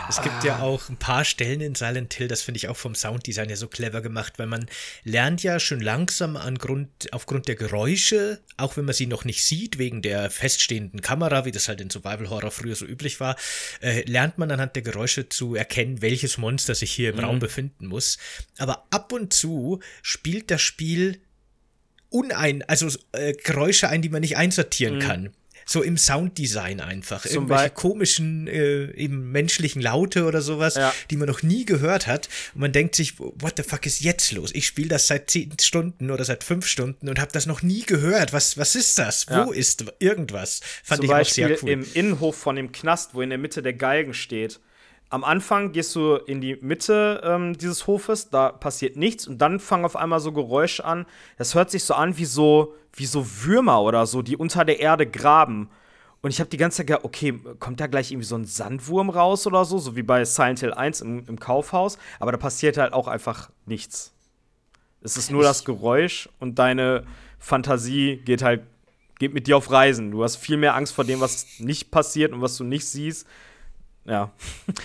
Es gibt ja auch ein paar Stellen in Silent Hill, das finde ich auch vom Sounddesign ja so clever gemacht, weil man lernt ja schon langsam an Grund, aufgrund der Geräusche, auch wenn man sie noch nicht sieht, wegen der feststehenden Kamera, wie das halt in Survival Horror früher so üblich war, äh, lernt man anhand der Geräusche zu erkennen, welches Monster sich hier im mhm. Raum befinden muss. Aber ab und zu spielt das Spiel unein, also äh, Geräusche ein, die man nicht einsortieren mhm. kann so im Sounddesign einfach. Zum Irgendwelche komischen, äh, eben menschlichen Laute oder sowas, ja. die man noch nie gehört hat. Und man denkt sich, what the fuck ist jetzt los? Ich spiele das seit zehn Stunden oder seit fünf Stunden und habe das noch nie gehört. Was, was ist das? Ja. Wo ist irgendwas? Fand Zum ich Beispiel auch sehr cool. Im Innenhof von dem Knast, wo in der Mitte der Galgen steht am Anfang gehst du in die Mitte ähm, dieses Hofes, da passiert nichts und dann fangen auf einmal so Geräusche an. Das hört sich so an wie so, wie so Würmer oder so, die unter der Erde graben. Und ich habe die ganze Zeit gedacht, okay, kommt da gleich irgendwie so ein Sandwurm raus oder so, so wie bei Silent Hill 1 im, im Kaufhaus. Aber da passiert halt auch einfach nichts. Es ist nur das Geräusch und deine Fantasie geht halt geht mit dir auf Reisen. Du hast viel mehr Angst vor dem, was nicht passiert und was du nicht siehst, ja.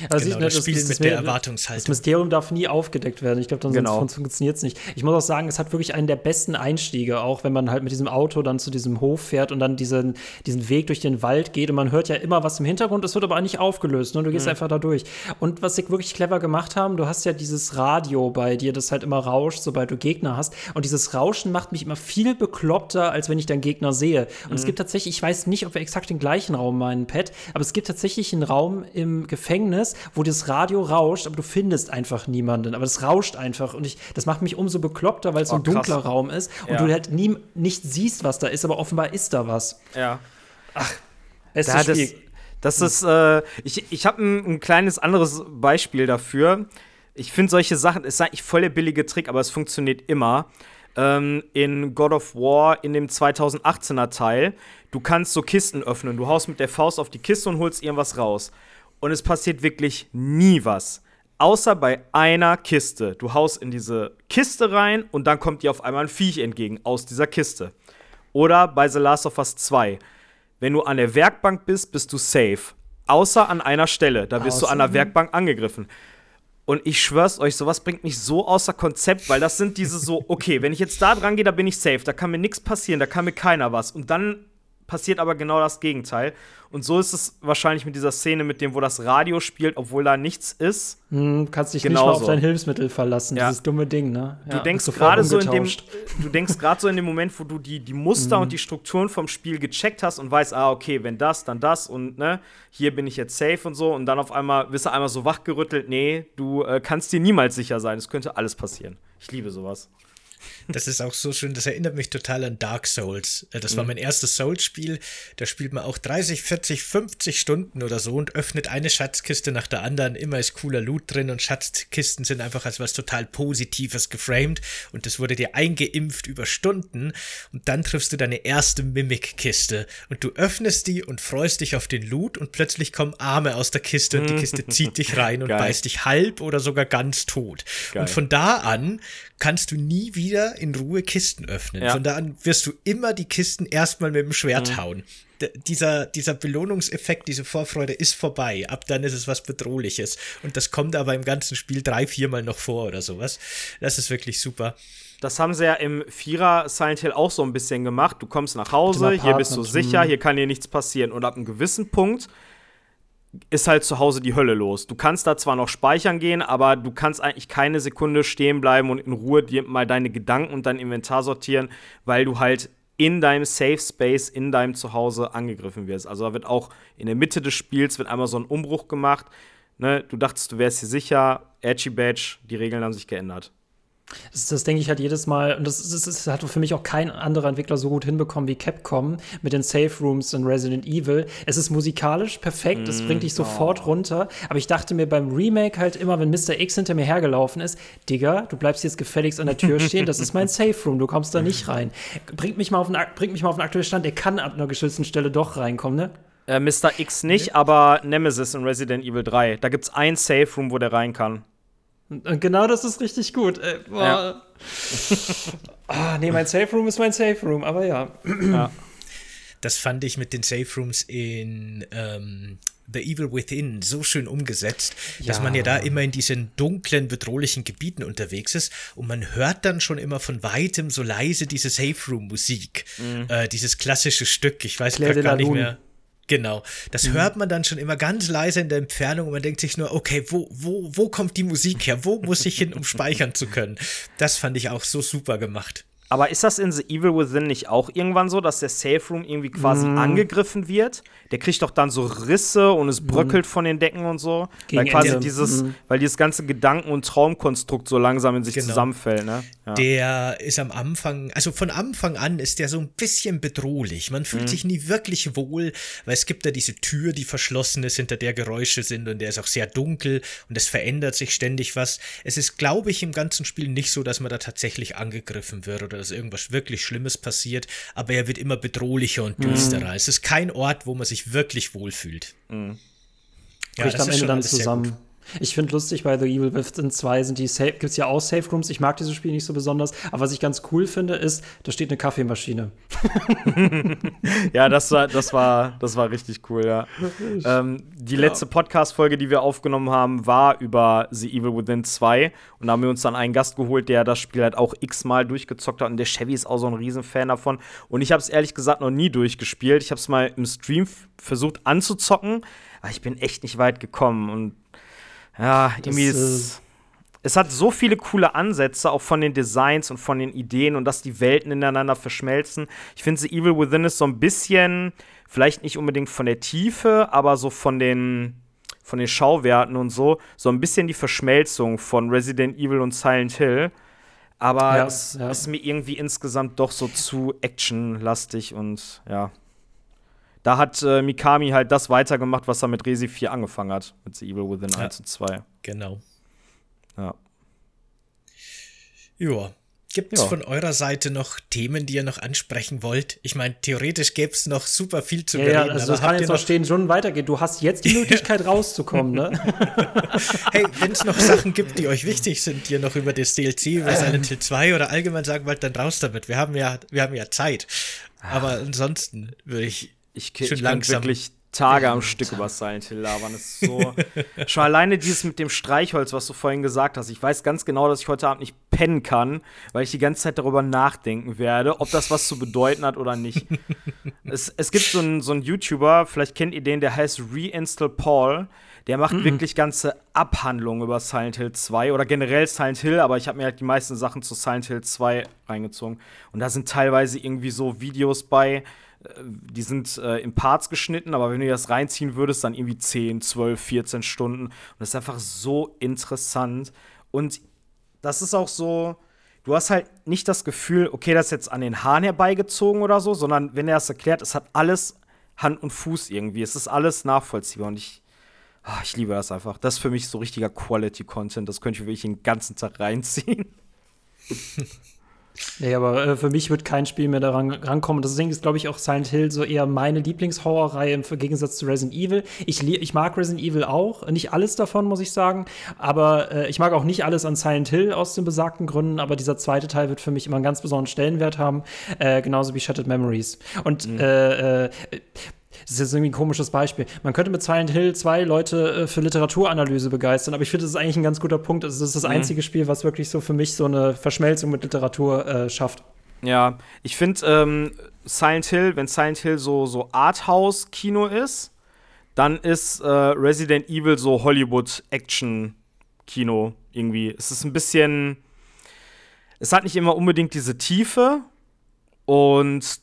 Also genau, ich, ne, das, das Spiel das, mit der Erwartungshaltung. Das Mysterium darf nie aufgedeckt werden. Ich glaube, dann genau. funktioniert es nicht. Ich muss auch sagen, es hat wirklich einen der besten Einstiege, auch wenn man halt mit diesem Auto dann zu diesem Hof fährt und dann diesen, diesen Weg durch den Wald geht und man hört ja immer was im Hintergrund, es wird aber nicht aufgelöst, ne? du gehst mhm. einfach da durch. Und was sie wirklich clever gemacht haben, du hast ja dieses Radio bei dir, das halt immer rauscht, sobald du Gegner hast. Und dieses Rauschen macht mich immer viel bekloppter, als wenn ich dann Gegner sehe. Und mhm. es gibt tatsächlich, ich weiß nicht, ob wir exakt den gleichen Raum meinen, Pet, aber es gibt tatsächlich einen Raum im Gefängnis, wo das Radio rauscht, aber du findest einfach niemanden. Aber es rauscht einfach. Und ich, das macht mich umso bekloppter, weil es so ein oh, dunkler Raum ist und ja. du halt nie, nicht siehst, was da ist, aber offenbar ist da was. Ja. Ach, es ist das, das ist, äh, ich, ich habe ein, ein kleines anderes Beispiel dafür. Ich finde solche Sachen, es ist eigentlich voll der billige Trick, aber es funktioniert immer. Ähm, in God of War, in dem 2018er Teil, du kannst so Kisten öffnen. Du haust mit der Faust auf die Kiste und holst irgendwas raus und es passiert wirklich nie was. Außer bei einer Kiste. Du haust in diese Kiste rein und dann kommt dir auf einmal ein Viech entgegen aus dieser Kiste. Oder bei The Last of Us 2. Wenn du an der Werkbank bist, bist du safe. Außer an einer Stelle. Da wirst du an der Werkbank angegriffen. Und ich schwör's euch, sowas bringt mich so außer Konzept, weil das sind diese so, okay, wenn ich jetzt da dran gehe, da bin ich safe, da kann mir nichts passieren, da kann mir keiner was. Und dann passiert aber genau das Gegenteil. Und so ist es wahrscheinlich mit dieser Szene, mit dem, wo das Radio spielt, obwohl da nichts ist. Hm, kannst dich Genauso. nicht mal auf dein Hilfsmittel verlassen, ja. dieses dumme Ding, ne? Ja, du denkst gerade so in dem, du denkst gerade so in dem Moment, wo du die, die Muster mhm. und die Strukturen vom Spiel gecheckt hast und weißt, ah, okay, wenn das, dann das und ne, hier bin ich jetzt safe und so und dann auf einmal wirst du einmal so wachgerüttelt, nee, du äh, kannst dir niemals sicher sein, es könnte alles passieren. Ich liebe sowas. Das ist auch so schön, das erinnert mich total an Dark Souls. Äh, das war mhm. mein erstes Souls-Spiel. Da spielt man auch 30, 40, 50 Stunden oder so und öffnet eine Schatzkiste nach der anderen. Immer ist cooler Loot drin und Schatzkisten sind einfach als was total Positives geframed und das wurde dir eingeimpft über Stunden und dann triffst du deine erste Mimic-Kiste und du öffnest die und freust dich auf den Loot und plötzlich kommen Arme aus der Kiste und die Kiste zieht dich <laughs> rein und Geil. beißt dich halb oder sogar ganz tot. Geil. Und von da an kannst du nie wieder in Ruhe Kisten öffnen. Ja. Von da an wirst du immer die Kisten erstmal mit dem Schwert mhm. hauen. D dieser, dieser Belohnungseffekt, diese Vorfreude ist vorbei. Ab dann ist es was Bedrohliches. Und das kommt aber im ganzen Spiel drei, viermal noch vor oder sowas. Das ist wirklich super. Das haben sie ja im Vierer Silent Hill auch so ein bisschen gemacht. Du kommst nach Hause, hier bist du sicher, mhm. hier kann dir nichts passieren. Und ab einem gewissen Punkt ist halt zu Hause die Hölle los. Du kannst da zwar noch speichern gehen, aber du kannst eigentlich keine Sekunde stehen bleiben und in Ruhe dir mal deine Gedanken und dein Inventar sortieren, weil du halt in deinem Safe Space, in deinem Zuhause angegriffen wirst. Also da wird auch in der Mitte des Spiels wird einmal so ein Umbruch gemacht. Ne? Du dachtest, du wärst hier sicher. Edgy Badge, die Regeln haben sich geändert. Das, das, denke ich halt jedes Mal, und das, das, das, hat für mich auch kein anderer Entwickler so gut hinbekommen wie Capcom mit den Safe Rooms in Resident Evil. Es ist musikalisch perfekt, es mm, bringt dich sofort oh. runter, aber ich dachte mir beim Remake halt immer, wenn Mr. X hinter mir hergelaufen ist, Digga, du bleibst jetzt gefälligst an der Tür <laughs> stehen, das ist mein Safe Room, du kommst da nicht rein. Bringt mich mal auf den, bringt mich mal auf den aktuellen Stand, der kann ab einer geschützten Stelle doch reinkommen, ne? Äh, Mr. X nicht, aber Nemesis in Resident Evil 3. Da gibt's ein Safe Room, wo der rein kann. Und genau das ist richtig gut. Ey, ja. <laughs> ah, nee, mein Safe Room ist mein Safe Room, aber ja. ja. <clears throat> Das fand ich mit den Safe Rooms in ähm, The Evil Within so schön umgesetzt, ja. dass man ja da immer in diesen dunklen, bedrohlichen Gebieten unterwegs ist und man hört dann schon immer von weitem so leise diese Safe Room Musik, mhm. äh, dieses klassische Stück. Ich weiß gar nicht mehr. Genau. Das mhm. hört man dann schon immer ganz leise in der Entfernung und man denkt sich nur, okay, wo, wo, wo kommt die Musik her? Wo muss ich hin, um speichern zu können? Das fand ich auch so super gemacht. Aber ist das in The Evil Within nicht auch irgendwann so, dass der Safe Room irgendwie quasi Mm. angegriffen wird? Der kriegt doch dann so Risse und es bröckelt von den Decken und so. Gegen weil quasi Ende. dieses, Mhm. weil dieses ganze Gedanken- und Traumkonstrukt so langsam in sich Genau. zusammenfällt, ne? Ja. Der ist am Anfang, also von Anfang an ist der so ein bisschen bedrohlich. Man Mhm. fühlt sich nie wirklich wohl, weil es gibt da diese Tür, die verschlossen ist, hinter der Geräusche sind und der ist auch sehr dunkel und es verändert sich ständig was. Es ist, glaube ich, im ganzen Spiel nicht so, dass man da tatsächlich angegriffen wird oder dass irgendwas wirklich Schlimmes passiert, aber er wird immer bedrohlicher und düsterer. Es ist kein Ort, wo man sich wirklich wohlfühlt. Mhm. Ja, bricht das am ist Ende dann zusammen. Ich finde lustig, bei The Evil Within 2 sind die gibt es ja auch Safe Rooms. Ich mag dieses Spiel nicht so besonders. Aber was ich ganz cool finde, ist, da steht eine Kaffeemaschine. <laughs> Ja, das war, das war, das war richtig cool, ja. ähm, die letzte Podcast-Folge, die wir aufgenommen haben, war über The Evil Within 2. Und da haben wir uns dann einen Gast geholt, der das Spiel halt auch x-mal durchgezockt hat. Und der Chevy ist auch so ein Riesenfan davon. Und ich habe es ehrlich gesagt noch nie durchgespielt. Ich habe es mal im Stream versucht anzuzocken, aber ich bin echt nicht weit gekommen. Und ja, irgendwie Das, ist. Es hat so viele coole Ansätze, auch von den Designs und von den Ideen und dass die Welten ineinander verschmelzen. Ich finde, The Evil Within ist so ein bisschen, vielleicht nicht unbedingt von der Tiefe, aber so von den, von den Schauwerten und so, so ein bisschen die Verschmelzung von Resident Evil und Silent Hill. Aber Ja, es ja. ist mir irgendwie insgesamt doch so zu actionlastig und ja. Da hat äh, Mikami halt das weitergemacht, was er mit Resi 4 angefangen hat, mit The Evil Within Ja. 1 und 2. Genau. Ja. Ja. Gibt es von eurer Seite noch Themen, die ihr noch ansprechen wollt? Ich meine, theoretisch gäbe es noch super viel zu Ja, bereden. ja, also aber das kann habt jetzt ihr noch stehen, schon weitergeht. Du hast jetzt die Möglichkeit rauszukommen, ne? <laughs> Hey, wenn es noch Sachen gibt, die euch wichtig sind, die ihr noch über das DLC, über Silent Hill 2 oder allgemein sagen wollt, dann raus damit. Wir haben ja, wir haben ja Zeit. Aber ansonsten würde ich Ich, langsam. wirklich Tage am Stück über Silent Hill labern. Das ist so. <laughs> schon alleine dieses mit dem Streichholz, was du vorhin gesagt hast. Ich weiß ganz genau, dass ich heute Abend nicht pennen kann, weil ich die ganze Zeit darüber nachdenken werde, ob das was zu bedeuten hat oder nicht. <laughs> es, es gibt so einen, so einen YouTuber, vielleicht kennt ihr den, der heißt Reinstall Paul. Der macht wirklich ganze Abhandlungen über Silent Hill 2 oder generell Silent Hill, aber ich habe mir halt die meisten Sachen zu Silent Hill 2 reingezogen. Und da sind teilweise irgendwie so Videos bei, die sind äh, in Parts geschnitten, aber wenn du das reinziehen würdest, dann irgendwie 10, 12, 14 Stunden. Und das ist einfach so interessant. Und das ist auch so, du hast halt nicht das Gefühl, okay, das ist jetzt an den Haaren herbeigezogen oder so, sondern wenn er das erklärt, es hat alles Hand und Fuß irgendwie. Es ist alles nachvollziehbar und ich, ah, ich liebe das einfach. Das ist für mich so richtiger Quality-Content. Das könnte ich wirklich den ganzen Tag reinziehen. <laughs> Nee, aber äh, für mich wird kein Spiel mehr daran rankommen. Deswegen ist, glaube ich, auch Silent Hill so eher meine Lieblingshorrorreihe im Gegensatz zu Resident Evil. Ich, ich mag Resident Evil auch. Nicht alles davon, muss ich sagen. Aber äh, ich mag auch nicht alles an Silent Hill aus den besagten Gründen. Aber dieser zweite Teil wird für mich immer einen ganz besonderen Stellenwert haben. Äh, genauso wie Shattered Memories. Und äh, äh, das ist jetzt irgendwie ein komisches Beispiel. Man könnte mit Silent Hill zwei Leute äh, für Literaturanalyse begeistern, aber ich finde, das ist eigentlich ein ganz guter Punkt. Also, das ist das einzige Spiel, was wirklich so für mich so eine Verschmelzung mit Literatur äh, schafft. Ja, ich finde ähm, Silent Hill, wenn Silent Hill so, so Arthouse-Kino ist, dann ist äh, Resident Evil so Hollywood-Action-Kino irgendwie. Es ist ein bisschen. Es hat nicht immer unbedingt diese Tiefe und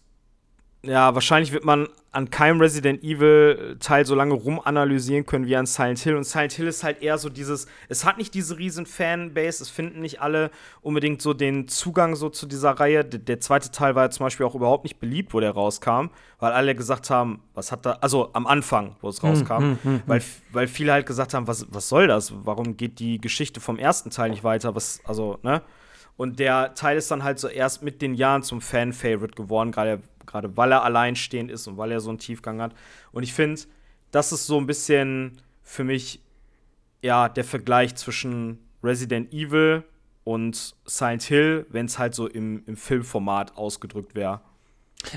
ja, wahrscheinlich wird man an keinem Resident Evil Teil so lange rumanalysieren können wie an Silent Hill. Und Silent Hill ist halt eher so dieses, es hat nicht diese riesen Fanbase, es finden nicht alle unbedingt so den Zugang so zu dieser Reihe. D der zweite Teil war ja zum Beispiel auch überhaupt nicht beliebt, wo der rauskam, weil alle gesagt haben, was hat da, also am Anfang, wo es rauskam, weil, weil viele halt gesagt haben, was, was soll das? Warum geht die Geschichte vom ersten Teil nicht weiter? Was, also, ne? Und der Teil ist dann halt so erst mit den Jahren zum Fan-Favorite geworden, gerade weil er alleinstehend ist und weil er so einen Tiefgang hat. Und ich finde, das ist so ein bisschen für mich ja der Vergleich zwischen Resident Evil und Silent Hill, wenn es halt so im, im Filmformat ausgedrückt wäre.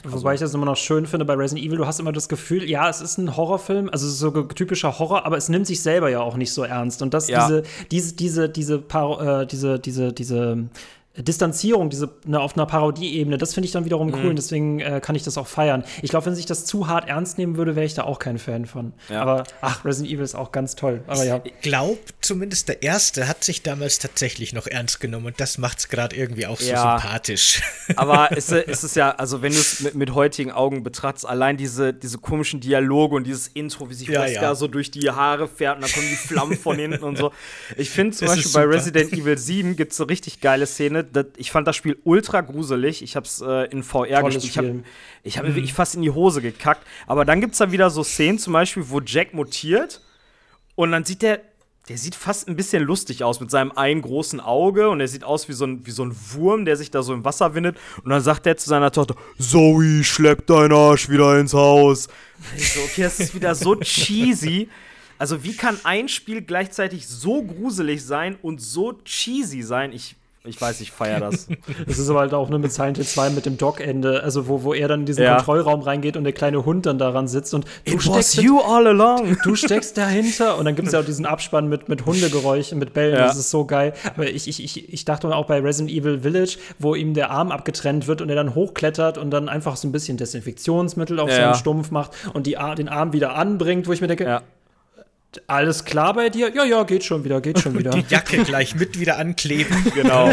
Wobei ich das immer noch schön finde bei Resident Evil, du hast immer das Gefühl, ja, es ist ein Horrorfilm, also es ist so typischer Horror, aber es nimmt sich selber ja auch nicht so ernst. Und das, Ja. diese, diese, diese, diese, äh, diese, diese, diese, Distanzierung, diese ne, auf einer Parodie-Ebene, das finde ich dann wiederum cool und deswegen äh, kann ich das auch feiern. Ich glaube, wenn sich das zu hart ernst nehmen würde, wäre ich da auch kein Fan von. Ja. Aber ach, Resident Evil ist auch ganz toll. Aber ja. Ich glaube, zumindest der erste hat sich damals tatsächlich noch ernst genommen und das macht es gerade irgendwie auch so Ja. sympathisch. <laughs> Aber es, es ist ja, also wenn du es mit, mit heutigen Augen betrachtest, allein diese, diese komischen Dialoge und dieses Intro, wie sich Ja, Wesker ja. so durch die Haare fährt und dann kommen die Flammen von hinten und so. <laughs> Ich finde zum Das Beispiel bei. Resident Evil 7 gibt es eine richtig geile Szene. Das, ich fand das Spiel ultra gruselig. Ich habe es äh, in VR Tolles gespielt. Ich habe hab mir wirklich fast in die Hose gekackt. Aber dann gibt es da wieder so Szenen, zum Beispiel, wo Jack mutiert und dann sieht der, der sieht fast ein bisschen lustig aus mit seinem einen großen Auge und er sieht aus wie so ein, wie so ein Wurm, der sich da so im Wasser windet. Und dann sagt er zu seiner Tochter: Zoe, schlepp deinen Arsch wieder ins Haus. Ich so, okay, das ist wieder so cheesy. Also, wie kann ein Spiel gleichzeitig so gruselig sein und so cheesy sein? Ich, ich weiß, ich feiere das. <laughs> Das ist aber halt auch nur mit Silent Hill 2 mit dem Dock-Ende, also wo, wo er dann in diesen Ja. Kontrollraum reingeht und der kleine Hund dann daran sitzt und du It steckst, you all along. <laughs> du steckst dahinter und dann gibt es ja auch diesen Abspann mit, mit Hundegeräuschen, mit Bällen, Ja. das ist so geil. Aber ich, ich, ich, ich dachte auch bei Resident Evil Village, wo ihm der Arm abgetrennt wird und er dann hochklettert und dann einfach so ein bisschen Desinfektionsmittel auf Ja. seinen Stumpf macht und die, den Arm wieder anbringt, wo ich mir denke, Ja. Alles klar bei dir? Ja, ja, geht schon wieder, geht schon <laughs> wieder. Die Jacke gleich mit wieder ankleben. Genau.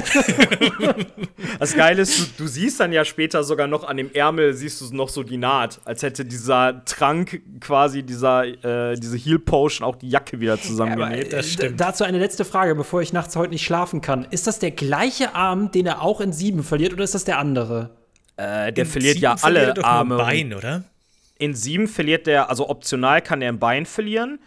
<laughs> das Geile ist, du, du siehst dann ja später sogar noch an dem Ärmel, siehst du noch so die Naht, als hätte dieser Trank quasi, dieser, äh, diese Heal Potion auch die Jacke wieder zusammengenäht. das stimmt. D- Dazu eine letzte Frage, bevor ich nachts heute nicht schlafen kann. Ist das der gleiche Arm, den er auch in sieben verliert, oder ist das der andere? Äh, der In verliert ja verliert er alle nur Arme. Bein, oder? In sieben verliert der, also optional kann er ein Bein verlieren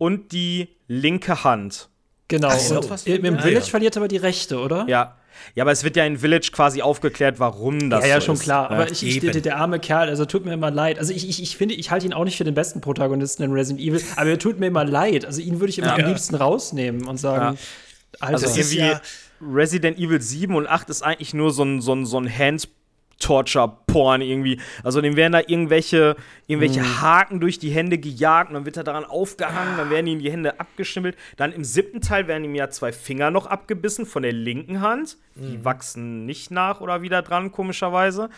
und die linke Hand. Genau. Ach so, und was im im Ah, Village ja. verliert er aber die rechte, oder? Ja. Ja, aber es wird ja in Village quasi aufgeklärt, warum das Ja, ja, so schon ist. klar. Ja. Aber ich, ich, eben. der, der arme Kerl, also tut mir immer leid. Also ich, ich, ich finde, ich halte ihn auch nicht für den besten Protagonisten in Resident Evil, aber er tut mir immer leid. Also ihn würde ich immer Ja. am liebsten rausnehmen und sagen, Alter, Also irgendwie ja- Resident Evil 7 und 8 ist eigentlich nur so ein, so ein, so ein Hand-Torture-Porn irgendwie. Also dem werden da irgendwelche, irgendwelche Mhm. Haken durch die Hände gejagt und dann wird er daran aufgehangen, dann werden ihm die Hände abgeschimmelt. Dann im siebten Teil werden ihm ja zwei Finger noch abgebissen von der linken Hand. Die Mhm. wachsen nicht nach oder wieder dran, komischerweise.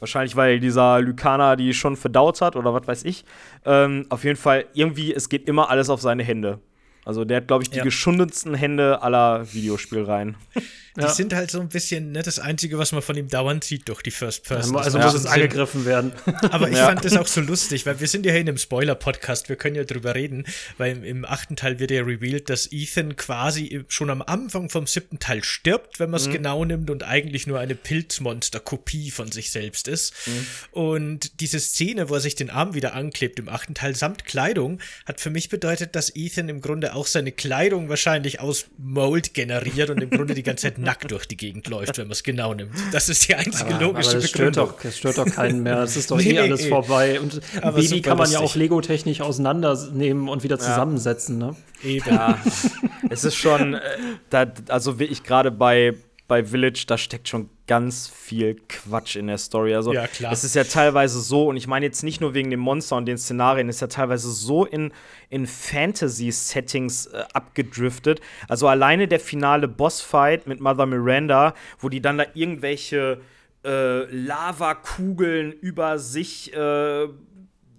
Wahrscheinlich, weil dieser Lykaner die schon verdaut hat oder was weiß ich. Ähm, auf jeden Fall, irgendwie, es geht immer alles auf seine Hände. Also der hat, glaube ich, die Ja. geschundetsten Hände aller Videospielreihen. <laughs> Die Ja. sind halt so ein bisschen ne, das Einzige, was man von ihm dauernd sieht durch die First Person. also muss es angegriffen werden. Aber ich Ja. fand das auch so lustig, weil wir sind ja hier in einem Spoiler-Podcast, wir können ja drüber reden, weil im, im achten Teil wird ja revealed, dass Ethan quasi schon am Anfang vom siebten Teil stirbt, wenn man es genau nimmt und eigentlich nur eine Pilzmonster-Kopie von sich selbst ist. Und diese Szene, wo er sich den Arm wieder anklebt im achten Teil samt Kleidung, hat für mich bedeutet, dass Ethan im Grunde auch seine Kleidung wahrscheinlich aus Mold generiert und im Grunde die ganze Zeit <laughs> nackt durch die Gegend läuft, wenn man es genau nimmt. Das ist die einzige Aber, aber logische das stört, Begründung. doch, das stört doch keinen mehr. Es ist doch <laughs> Nee, eh alles vorbei. Und ein Aber Baby kann man ja lustig. auch Lego-technisch auseinandernehmen und wieder zusammensetzen. Ne? Eben. Ja, es ist schon, äh, da, also wirklich gerade bei, bei Village, da steckt schon ganz viel Quatsch in der Story. Also Ja, klar. es ist ja teilweise so, und ich meine jetzt nicht nur wegen dem Monster und den Szenarien, es ist ja teilweise so in, in Fantasy-Settings äh, abgedriftet. Also alleine der finale Bossfight mit Mother Miranda, wo die dann da irgendwelche äh, Lavakugeln über sich äh,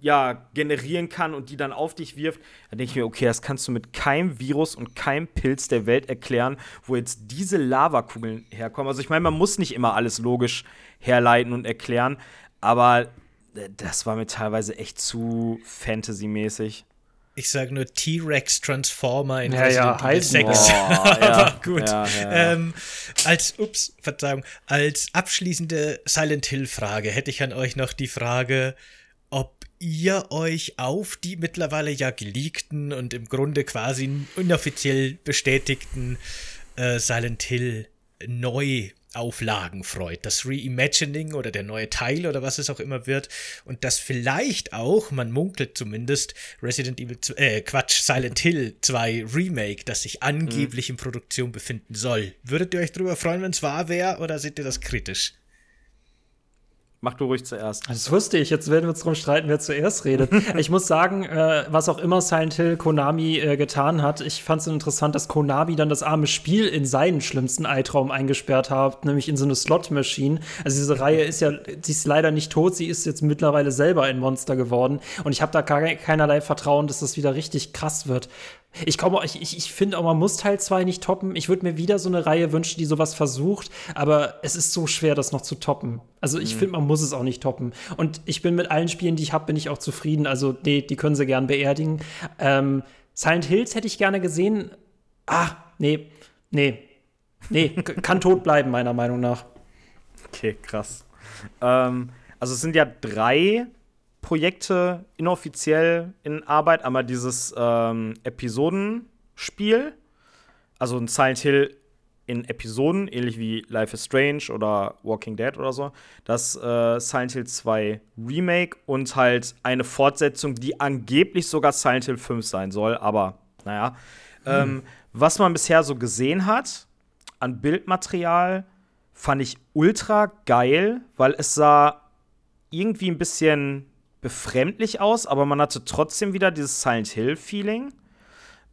ja, generieren kann und die dann auf dich wirft, dann denke ich mir, okay, das kannst du mit keinem Virus und keinem Pilz der Welt erklären, wo jetzt diese Lavakugeln herkommen. Also ich meine, man muss nicht immer alles logisch herleiten und erklären, aber das war mir teilweise echt zu Fantasy-mäßig. Ich sage nur T-Rex Transformer in Ja, Resident ja, Evil heißen 6. Boah, ja, Aber gut. ja, ja, ja. Ähm, als, ups, Verzeihung, als abschließende Silent Hill-Frage hätte ich an euch noch die Frage, ihr euch auf die mittlerweile ja geleakten und im Grunde quasi inoffiziell bestätigten äh, Silent Hill Neuauflagen freut. Das Reimagining oder der neue Teil oder was es auch immer wird. Und das vielleicht auch, man munkelt zumindest, Resident Evil, äh, Quatsch, Silent Hill 2 Remake, das sich angeblich in Produktion befinden soll. Würdet ihr euch darüber freuen, wenn es wahr wäre oder seht ihr das kritisch? Mach du ruhig zuerst. Das wusste ich. Jetzt werden wir uns darum streiten, wer zuerst redet. <laughs> ich muss sagen, äh, was auch immer Silent Hill Konami äh, getan hat, ich fand es interessant, dass Konami dann das arme Spiel in seinen schlimmsten Eitraum eingesperrt hat, nämlich in so eine Slot-Machine. Also diese Reihe ist ja, sie ist leider nicht tot, sie ist jetzt mittlerweile selber ein Monster geworden. Und ich habe da keinerlei Vertrauen, dass das wieder richtig krass wird. Ich komme, ich, ich, ich finde auch, man muss Teil 2 nicht toppen. Ich würde mir wieder so eine Reihe wünschen, die sowas versucht, aber es ist so schwer, das noch zu toppen. Also ich mhm. finde, man muss es auch nicht toppen. Und ich bin mit allen Spielen, die ich habe, bin ich auch zufrieden. Also, nee, die können sie gern beerdigen. Ähm, Silent Hills hätte ich gerne gesehen. Ah, nee, nee. Nee, <laughs> kann tot bleiben, meiner Meinung nach. Okay, krass. Ähm, also es sind ja drei Projekte inoffiziell in Arbeit. Einmal dieses ähm, Episodenspiel, also ein Silent Hill in Episoden, ähnlich wie Life is Strange oder Walking Dead oder so. Das äh, Silent Hill 2 Remake und halt eine Fortsetzung, die angeblich sogar Silent Hill 5 sein soll, aber naja. Mhm. Ähm, was man bisher so gesehen hat an Bildmaterial, fand ich ultra geil, weil es sah irgendwie ein bisschen befremdlich aus, aber man hatte trotzdem wieder dieses Silent Hill-Feeling.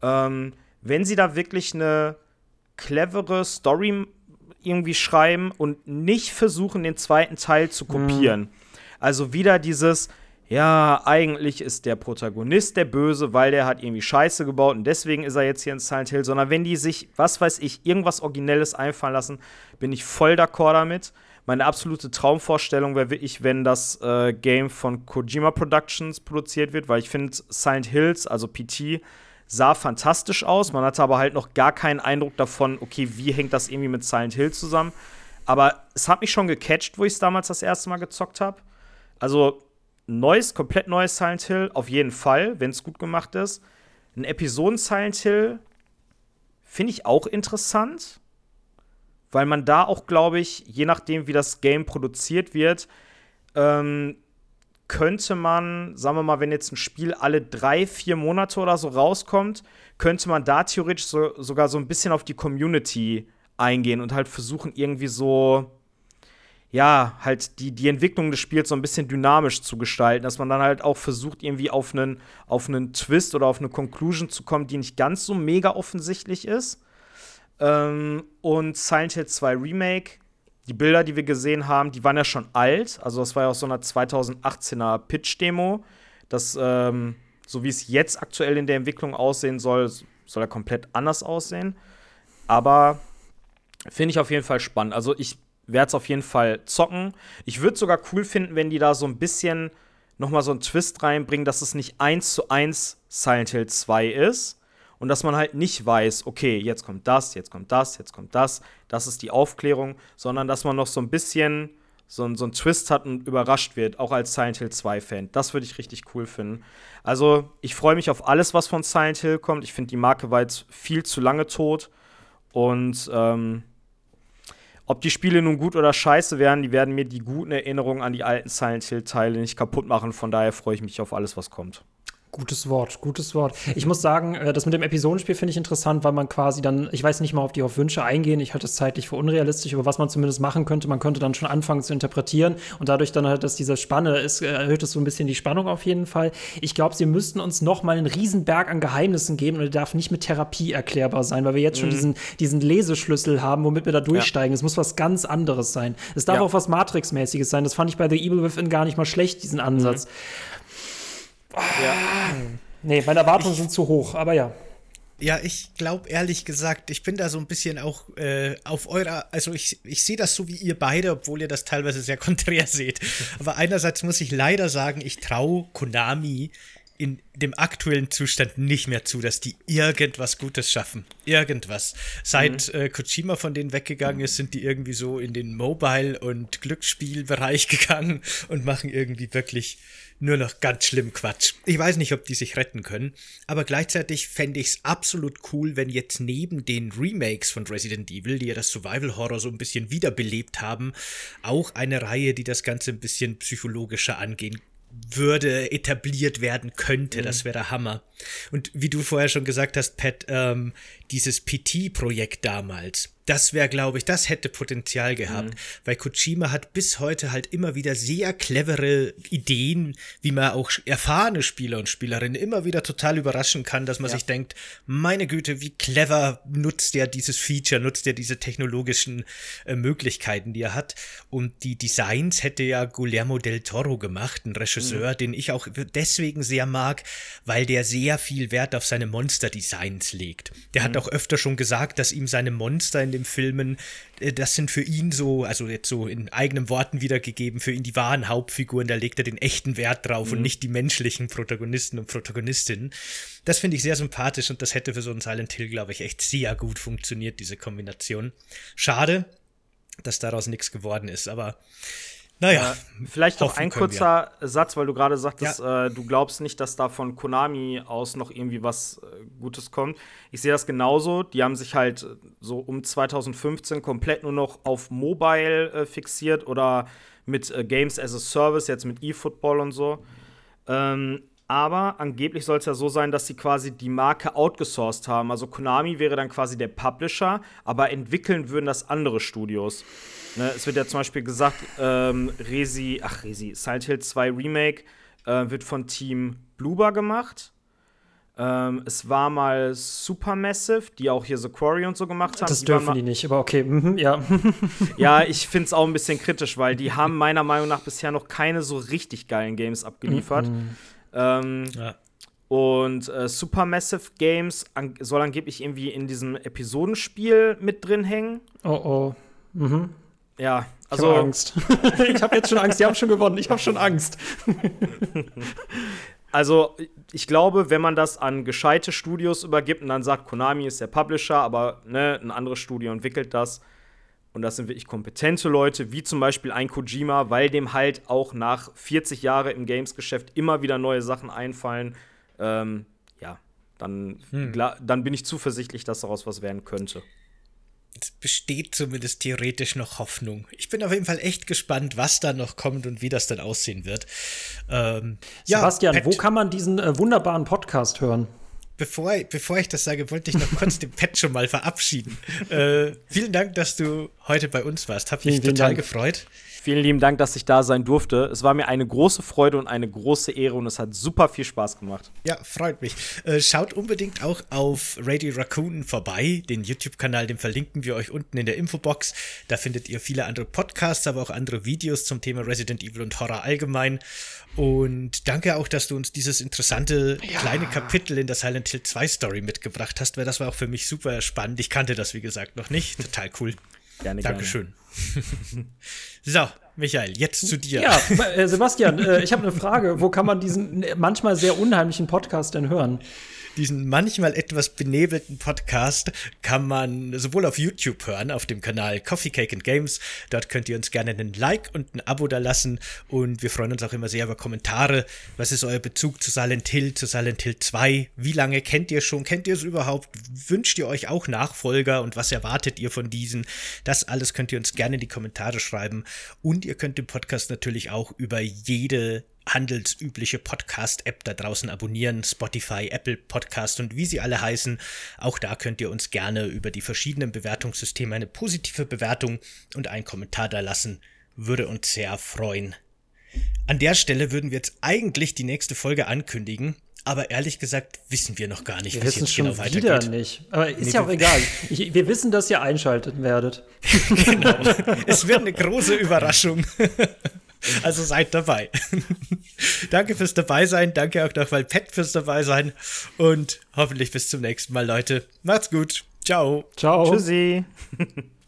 Ähm, wenn sie da wirklich eine clevere Story irgendwie schreiben und nicht versuchen, den zweiten Teil zu kopieren. Mhm. Also wieder dieses, ja, eigentlich ist der Protagonist der Böse, weil der hat irgendwie Scheiße gebaut und deswegen ist er jetzt hier in Silent Hill, sondern wenn die sich, was weiß ich, irgendwas Originelles einfallen lassen, bin ich voll d'accord damit meine absolute Traumvorstellung wäre wirklich, wenn das äh, Game von Kojima Productions produziert wird, weil ich finde, Silent Hills, also PT, sah fantastisch aus. Man hatte aber halt noch gar keinen Eindruck davon, okay, wie hängt das irgendwie mit Silent Hill zusammen. Aber es hat mich schon gecatcht, wo ich es damals das erste Mal gezockt habe. Also neues, komplett neues Silent Hill, auf jeden Fall, wenn es gut gemacht ist. Ein Episoden Silent Hill finde ich auch interessant weil man da auch, glaube ich, je nachdem, wie das Game produziert wird, ähm, könnte man, sagen wir mal, wenn jetzt ein Spiel alle drei, vier Monate oder so rauskommt, könnte man da theoretisch so, sogar so ein bisschen auf die Community eingehen und halt versuchen, irgendwie so, ja, halt die, die Entwicklung des Spiels so ein bisschen dynamisch zu gestalten, dass man dann halt auch versucht, irgendwie auf einen, auf einen Twist oder auf eine Conclusion zu kommen, die nicht ganz so mega offensichtlich ist. Ähm, und Silent Hill 2 Remake, die Bilder, die wir gesehen haben, die waren ja schon alt. Also, das war ja aus so einer 2018er Pitch-Demo. Das, ähm, so wie es jetzt aktuell in der Entwicklung aussehen soll, soll er komplett anders aussehen. Aber finde ich auf jeden Fall spannend. Also, ich werde es auf jeden Fall zocken. Ich würde sogar cool finden, wenn die da so ein bisschen noch mal so einen Twist reinbringen, dass es nicht eins zu eins Silent Hill 2 ist, und dass man halt nicht weiß, okay, jetzt kommt das, jetzt kommt das, jetzt kommt das, das ist die Aufklärung, sondern dass man noch so ein bisschen so, so einen Twist hat und überrascht wird, auch als Silent Hill 2-Fan. Das würde ich richtig cool finden. Also, ich freue mich auf alles, was von Silent Hill kommt. Ich finde, die Marke war jetzt viel zu lange tot. Und ähm, ob die Spiele nun gut oder scheiße werden, die werden mir die guten Erinnerungen an die alten Silent Hill-Teile nicht kaputt machen. Von daher freue ich mich auf alles, was kommt. Gutes Wort, gutes Wort. Ich muss sagen, äh, das mit dem Episodenspiel finde ich interessant, weil man quasi dann, ich weiß nicht mal, ob die auf Wünsche eingehen, ich halte es zeitlich für unrealistisch, aber was man zumindest machen könnte, man könnte dann schon anfangen zu interpretieren und dadurch dann halt, dass diese Spanne ist, äh, erhöht es so ein bisschen die Spannung auf jeden Fall. Ich glaube, sie müssten uns noch mal einen Riesenberg an Geheimnissen geben und der darf nicht mit Therapie erklärbar sein, weil wir jetzt schon mhm. diesen, diesen Leseschlüssel haben, womit wir da durchsteigen. Es muss was ganz anderes sein. Es darf ja. auch was Matrix-mäßiges sein. Das fand ich bei The Evil Within gar nicht mal schlecht, diesen Ansatz. Mhm. Ja. Nee, meine Erwartungen ich, sind zu hoch, aber ja. Ja, ich glaube ehrlich gesagt, ich bin da so ein bisschen auch äh, auf eurer, also ich, ich sehe das so wie ihr beide, obwohl ihr das teilweise sehr konträr seht. Aber einerseits muss ich leider sagen, ich traue Konami in dem aktuellen Zustand nicht mehr zu, dass die irgendwas Gutes schaffen. Irgendwas. Seit mhm. äh, Kojima von denen weggegangen ist, sind die irgendwie so in den Mobile- und Glücksspielbereich <laughs> gegangen und machen irgendwie wirklich nur noch ganz schlimm Quatsch. Ich weiß nicht, ob die sich retten können, aber gleichzeitig fände ich es absolut cool, wenn jetzt neben den Remakes von Resident Evil, die ja das Survival Horror so ein bisschen wiederbelebt haben, auch eine Reihe, die das Ganze ein bisschen psychologischer angehen würde, etabliert werden könnte. Mhm. Das wäre der Hammer. Und wie du vorher schon gesagt hast, Pat, ähm, dieses PT-Projekt damals, das wäre, glaube ich, das hätte Potenzial gehabt, mhm. weil Kojima hat bis heute halt immer wieder sehr clevere Ideen, wie man auch erfahrene Spieler und Spielerinnen immer wieder total überraschen kann, dass man ja. sich denkt, meine Güte, wie clever nutzt er dieses Feature, nutzt er diese technologischen äh, Möglichkeiten, die er hat. Und die Designs hätte ja Guillermo del Toro gemacht, ein Regisseur, mhm. den ich auch deswegen sehr mag, weil der sehr viel Wert auf seine Monster-Designs legt. Der mhm. hat auch öfter schon gesagt, dass ihm seine Monster in den Filmen, äh, das sind für ihn so, also jetzt so in eigenen Worten wiedergegeben, für ihn die wahren Hauptfiguren, da legt er den echten Wert drauf mhm. und nicht die menschlichen Protagonisten und Protagonistinnen. Das finde ich sehr sympathisch und das hätte für so einen Silent Hill, glaube ich, echt sehr gut funktioniert, diese Kombination. Schade, dass daraus nichts geworden ist, aber naja, äh, vielleicht noch ein kurzer wir. Satz, weil du gerade sagtest, ja. äh, du glaubst nicht, dass da von Konami aus noch irgendwie was äh, Gutes kommt. Ich sehe das genauso. Die haben sich halt so um 2015 komplett nur noch auf Mobile äh, fixiert oder mit äh, Games as a Service, jetzt mit eFootball und so. Ähm, aber angeblich soll es ja so sein, dass sie quasi die Marke outgesourced haben. Also Konami wäre dann quasi der Publisher, aber entwickeln würden das andere Studios. Ne, es wird ja zum Beispiel gesagt, ähm, Resi, ach Resi, Silent Hill 2 Remake äh, wird von Team Bluber gemacht. Ähm, es war mal Supermassive, die auch hier The Quarry und so gemacht haben. Das die dürfen die nicht, aber okay, mhm, ja. <laughs> <laughs> ja, ich finde es auch ein bisschen kritisch, weil die haben meiner Meinung nach bisher noch keine so richtig geilen Games abgeliefert. Mhm. Ähm, ja. Und äh, Supermassive Games an soll angeblich irgendwie in diesem Episodenspiel mit drin hängen. Oh oh. Mhm. Ja, also. <laughs> Ich habe Angst. ich habe jetzt schon Angst. Die haben schon gewonnen. Ich habe schon Angst. <laughs> also, ich glaube, wenn man das an gescheite Studios übergibt und dann sagt, Konami ist der Publisher, aber ne, ein anderes Studio entwickelt das. Und das sind wirklich kompetente Leute, wie zum Beispiel ein Kojima, weil dem halt auch nach 40 Jahren im Games-Geschäft immer wieder neue Sachen einfallen. Ähm, ja, dann, hm. dann bin ich zuversichtlich, dass daraus was werden könnte es besteht zumindest theoretisch noch Hoffnung. Ich bin auf jeden Fall echt gespannt, was da noch kommt und wie das dann aussehen wird. Ähm, Sebastian, ja, wo kann man diesen äh, wunderbaren Podcast hören? Bevor, bevor ich das sage, wollte ich noch kurz den Pet schon mal verabschieden. Äh, vielen Dank, dass du heute bei uns warst. Hab mich vielen, total vielen gefreut. Vielen lieben Dank, dass ich da sein durfte. Es war mir eine große Freude und eine große Ehre und es hat super viel Spaß gemacht. Ja, freut mich. Äh, schaut unbedingt auch auf Radio Raccoon vorbei. Den YouTube-Kanal, den verlinken wir euch unten in der Infobox. Da findet ihr viele andere Podcasts, aber auch andere Videos zum Thema Resident Evil und Horror allgemein. Und danke auch, dass du uns dieses interessante ja. kleine Kapitel in der Silent Hill 2 Story mitgebracht hast, weil das war auch für mich super spannend. Ich kannte das, wie gesagt, noch nicht. Total cool. Gerne, Dankeschön. Gerne. <laughs> so, Michael, jetzt zu dir. Ja, äh, Sebastian, äh, ich habe eine Frage. Wo kann man diesen manchmal sehr unheimlichen Podcast denn hören? Diesen manchmal etwas benebelten Podcast kann man sowohl auf YouTube hören, auf dem Kanal Coffee Cake and Games. Dort könnt ihr uns gerne einen Like und ein Abo da lassen. Und wir freuen uns auch immer sehr über Kommentare. Was ist euer Bezug zu Silent Hill, zu Silent Hill 2? Wie lange kennt ihr schon? Kennt ihr es überhaupt? Wünscht ihr euch auch Nachfolger und was erwartet ihr von diesen? Das alles könnt ihr uns gerne in die Kommentare schreiben. Und ihr könnt den Podcast natürlich auch über jede handelsübliche Podcast-App da draußen abonnieren, Spotify, Apple Podcast und wie sie alle heißen. Auch da könnt ihr uns gerne über die verschiedenen Bewertungssysteme eine positive Bewertung und einen Kommentar da lassen. Würde uns sehr freuen. An der Stelle würden wir jetzt eigentlich die nächste Folge ankündigen, aber ehrlich gesagt wissen wir noch gar nicht, wir was jetzt genau weitergeht. Wieder nicht. Aber ist nee, ja auch egal. <laughs> Ich, wir wissen, dass ihr einschalten werdet. genau. Es wird eine große Überraschung. <laughs> Also seid dabei. <laughs> Danke fürs dabei sein. Danke auch noch mal Pet fürs dabei sein. Und hoffentlich bis zum nächsten Mal, Leute. Macht's gut. Ciao. Ciao. Tschüssi. <laughs>